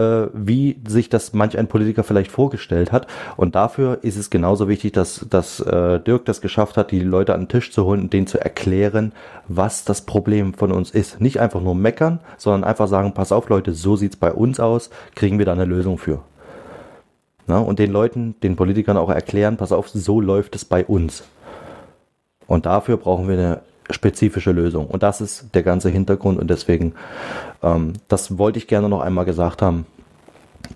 äh, wie sich das manch ein Politiker vielleicht vorgestellt hat. Und dafür ist es genauso wichtig, dass, dass äh, Dirk das geschafft hat, die Leute an den Tisch zu holen und denen zu erklären, was das Problem von uns ist. Nicht einfach nur meckern, sondern einfach sagen, pass auf Leute, so sieht's bei uns aus, kriegen wir da eine Lösung für. Na, und den Leuten, den Politikern auch erklären, pass auf, so läuft es bei uns. Und dafür brauchen wir eine spezifische Lösung. Und das ist der ganze Hintergrund und deswegen, ähm, das wollte ich gerne noch einmal gesagt haben,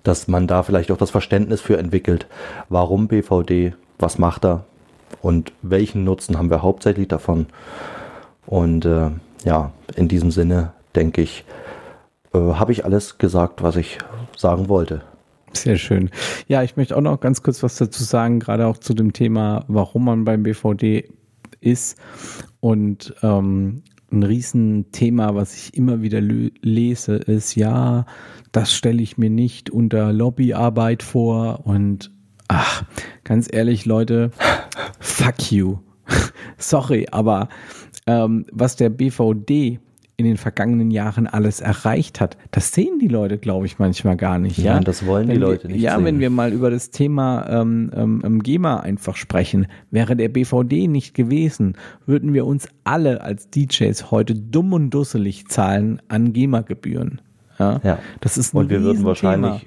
dass man da vielleicht auch das Verständnis für entwickelt, warum BVD, was macht er und welchen Nutzen haben wir hauptsächlich davon. Und äh, ja, in diesem Sinne denke ich, äh, habe ich alles gesagt, was ich sagen wollte. Sehr schön. Ja, ich möchte auch noch ganz kurz was dazu sagen, gerade auch zu dem Thema, warum man beim BVD ist. Und ähm, ein Riesenthema, was ich immer wieder lese, ist, ja, das stelle ich mir nicht unter Lobbyarbeit vor. Und ach, ganz ehrlich, Leute, fuck you. Sorry, aber ähm, was der BVD in den vergangenen Jahren alles erreicht hat. Das sehen die Leute, glaube ich, manchmal gar nicht. Ja, ja? das wollen wenn die Leute nicht. Ja, sehen. wenn wir mal über das Thema ähm, ähm, GEMA einfach sprechen, wäre der BVD nicht gewesen, würden wir uns alle als DJs heute dumm und dusselig zahlen an GEMA-Gebühren. Ja? ja, das ist ein und wir würden wahrscheinlich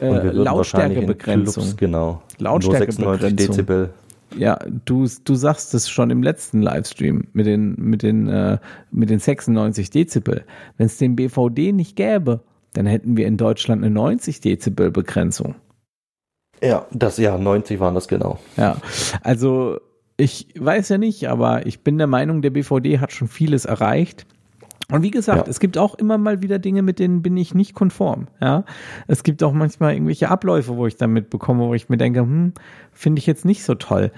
äh, Lautstärkebegrenzung. Genau. Lautstärkebegrenzung. Dezibel ja, du, du sagst es schon im letzten Livestream mit den, mit den, äh, mit den 96 Dezibel. Wenn es den BVD nicht gäbe, dann hätten wir in Deutschland eine 90 Dezibel Begrenzung. Ja, das ja 90 waren das genau. Ja, also ich weiß ja nicht, aber ich bin der Meinung, der BVD hat schon vieles erreicht. Und wie gesagt, ja. es gibt auch immer mal wieder Dinge, mit denen bin ich nicht konform. Ja, es gibt auch manchmal irgendwelche Abläufe, wo ich dann mitbekomme, wo ich mir denke, hm, finde ich jetzt nicht so toll.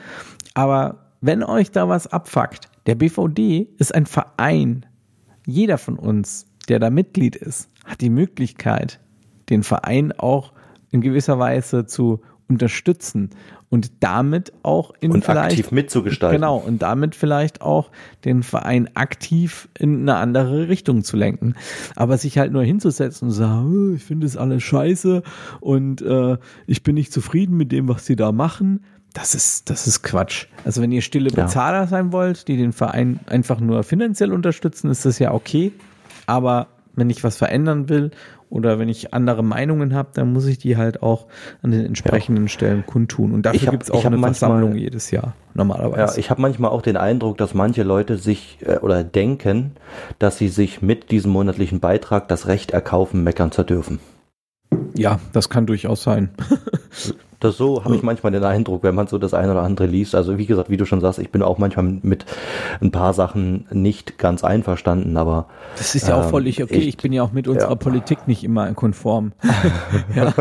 Aber wenn euch da was abfuckt, der BVD ist ein Verein. Jeder von uns, der da Mitglied ist, hat die Möglichkeit, den Verein auch in gewisser Weise zu unterstützen und damit auch in und vielleicht aktiv mitzugestalten. Genau und damit vielleicht auch den Verein aktiv in eine andere Richtung zu lenken. Aber sich halt nur hinzusetzen und sagen, oh, ich finde es alles scheiße und äh, ich bin nicht zufrieden mit dem, was sie da machen. Das ist, das ist Quatsch. Also wenn ihr stille Bezahler ja. sein wollt, die den Verein einfach nur finanziell unterstützen, ist das ja okay. Aber wenn ich was verändern will oder wenn ich andere Meinungen habe, dann muss ich die halt auch an den entsprechenden ja. Stellen kundtun. Und dafür gibt es auch eine manchmal, Versammlung jedes Jahr, normalerweise. Ja, ich habe manchmal auch den Eindruck, dass manche Leute sich äh, oder denken, dass sie sich mit diesem monatlichen Beitrag das Recht erkaufen, meckern zu dürfen. Ja, das kann durchaus sein. Das so habe ich manchmal den Eindruck, wenn man so das eine oder andere liest. Also wie gesagt, wie du schon sagst, ich bin auch manchmal mit ein paar Sachen nicht ganz einverstanden, aber das ist ja ähm, auch völlig okay. Ich, ich, bin ja auch mit unserer ja. Politik nicht immer konform. ja.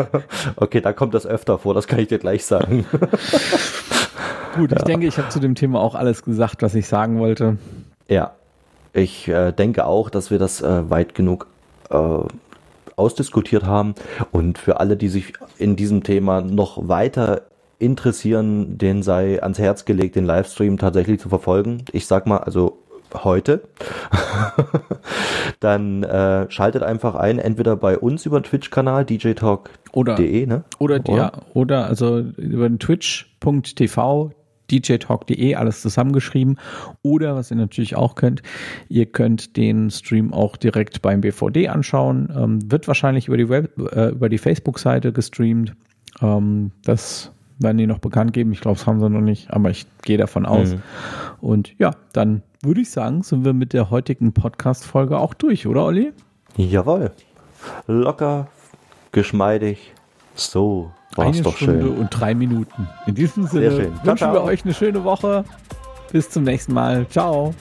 Okay, da kommt das öfter vor. Das kann ich dir gleich sagen. Gut, ich denke, ich habe zu dem Thema auch alles gesagt, was ich sagen wollte. Ja, ich äh, denke auch, dass wir das äh, weit genug äh, ausdiskutiert haben. Und für alle, die sich in diesem Thema noch weiter interessieren, den sei ans Herz gelegt, den Livestream tatsächlich zu verfolgen. Ich sag mal, also heute, dann äh, schaltet einfach ein, entweder bei uns über den Twitch-Kanal djtalk.de, ne? Oder, oder, ja, oder also über den twitch.tv djtalk.de, alles zusammengeschrieben. Oder was ihr natürlich auch könnt, ihr könnt den Stream auch direkt beim BVD anschauen. Ähm, wird wahrscheinlich über die, Web, äh, über die Facebook-Seite gestreamt. Ähm, das werden die noch bekannt geben. Ich glaube, das haben sie noch nicht, aber ich gehe davon aus. Mhm. Und ja, dann würde ich sagen, sind wir mit der heutigen Podcast-Folge auch durch, oder Olli? Jawohl. Locker, geschmeidig. So War's eine Stunde schön. und drei Minuten. In diesem Sinne wünschen wir euch eine schöne Woche. Bis zum nächsten Mal. Ciao.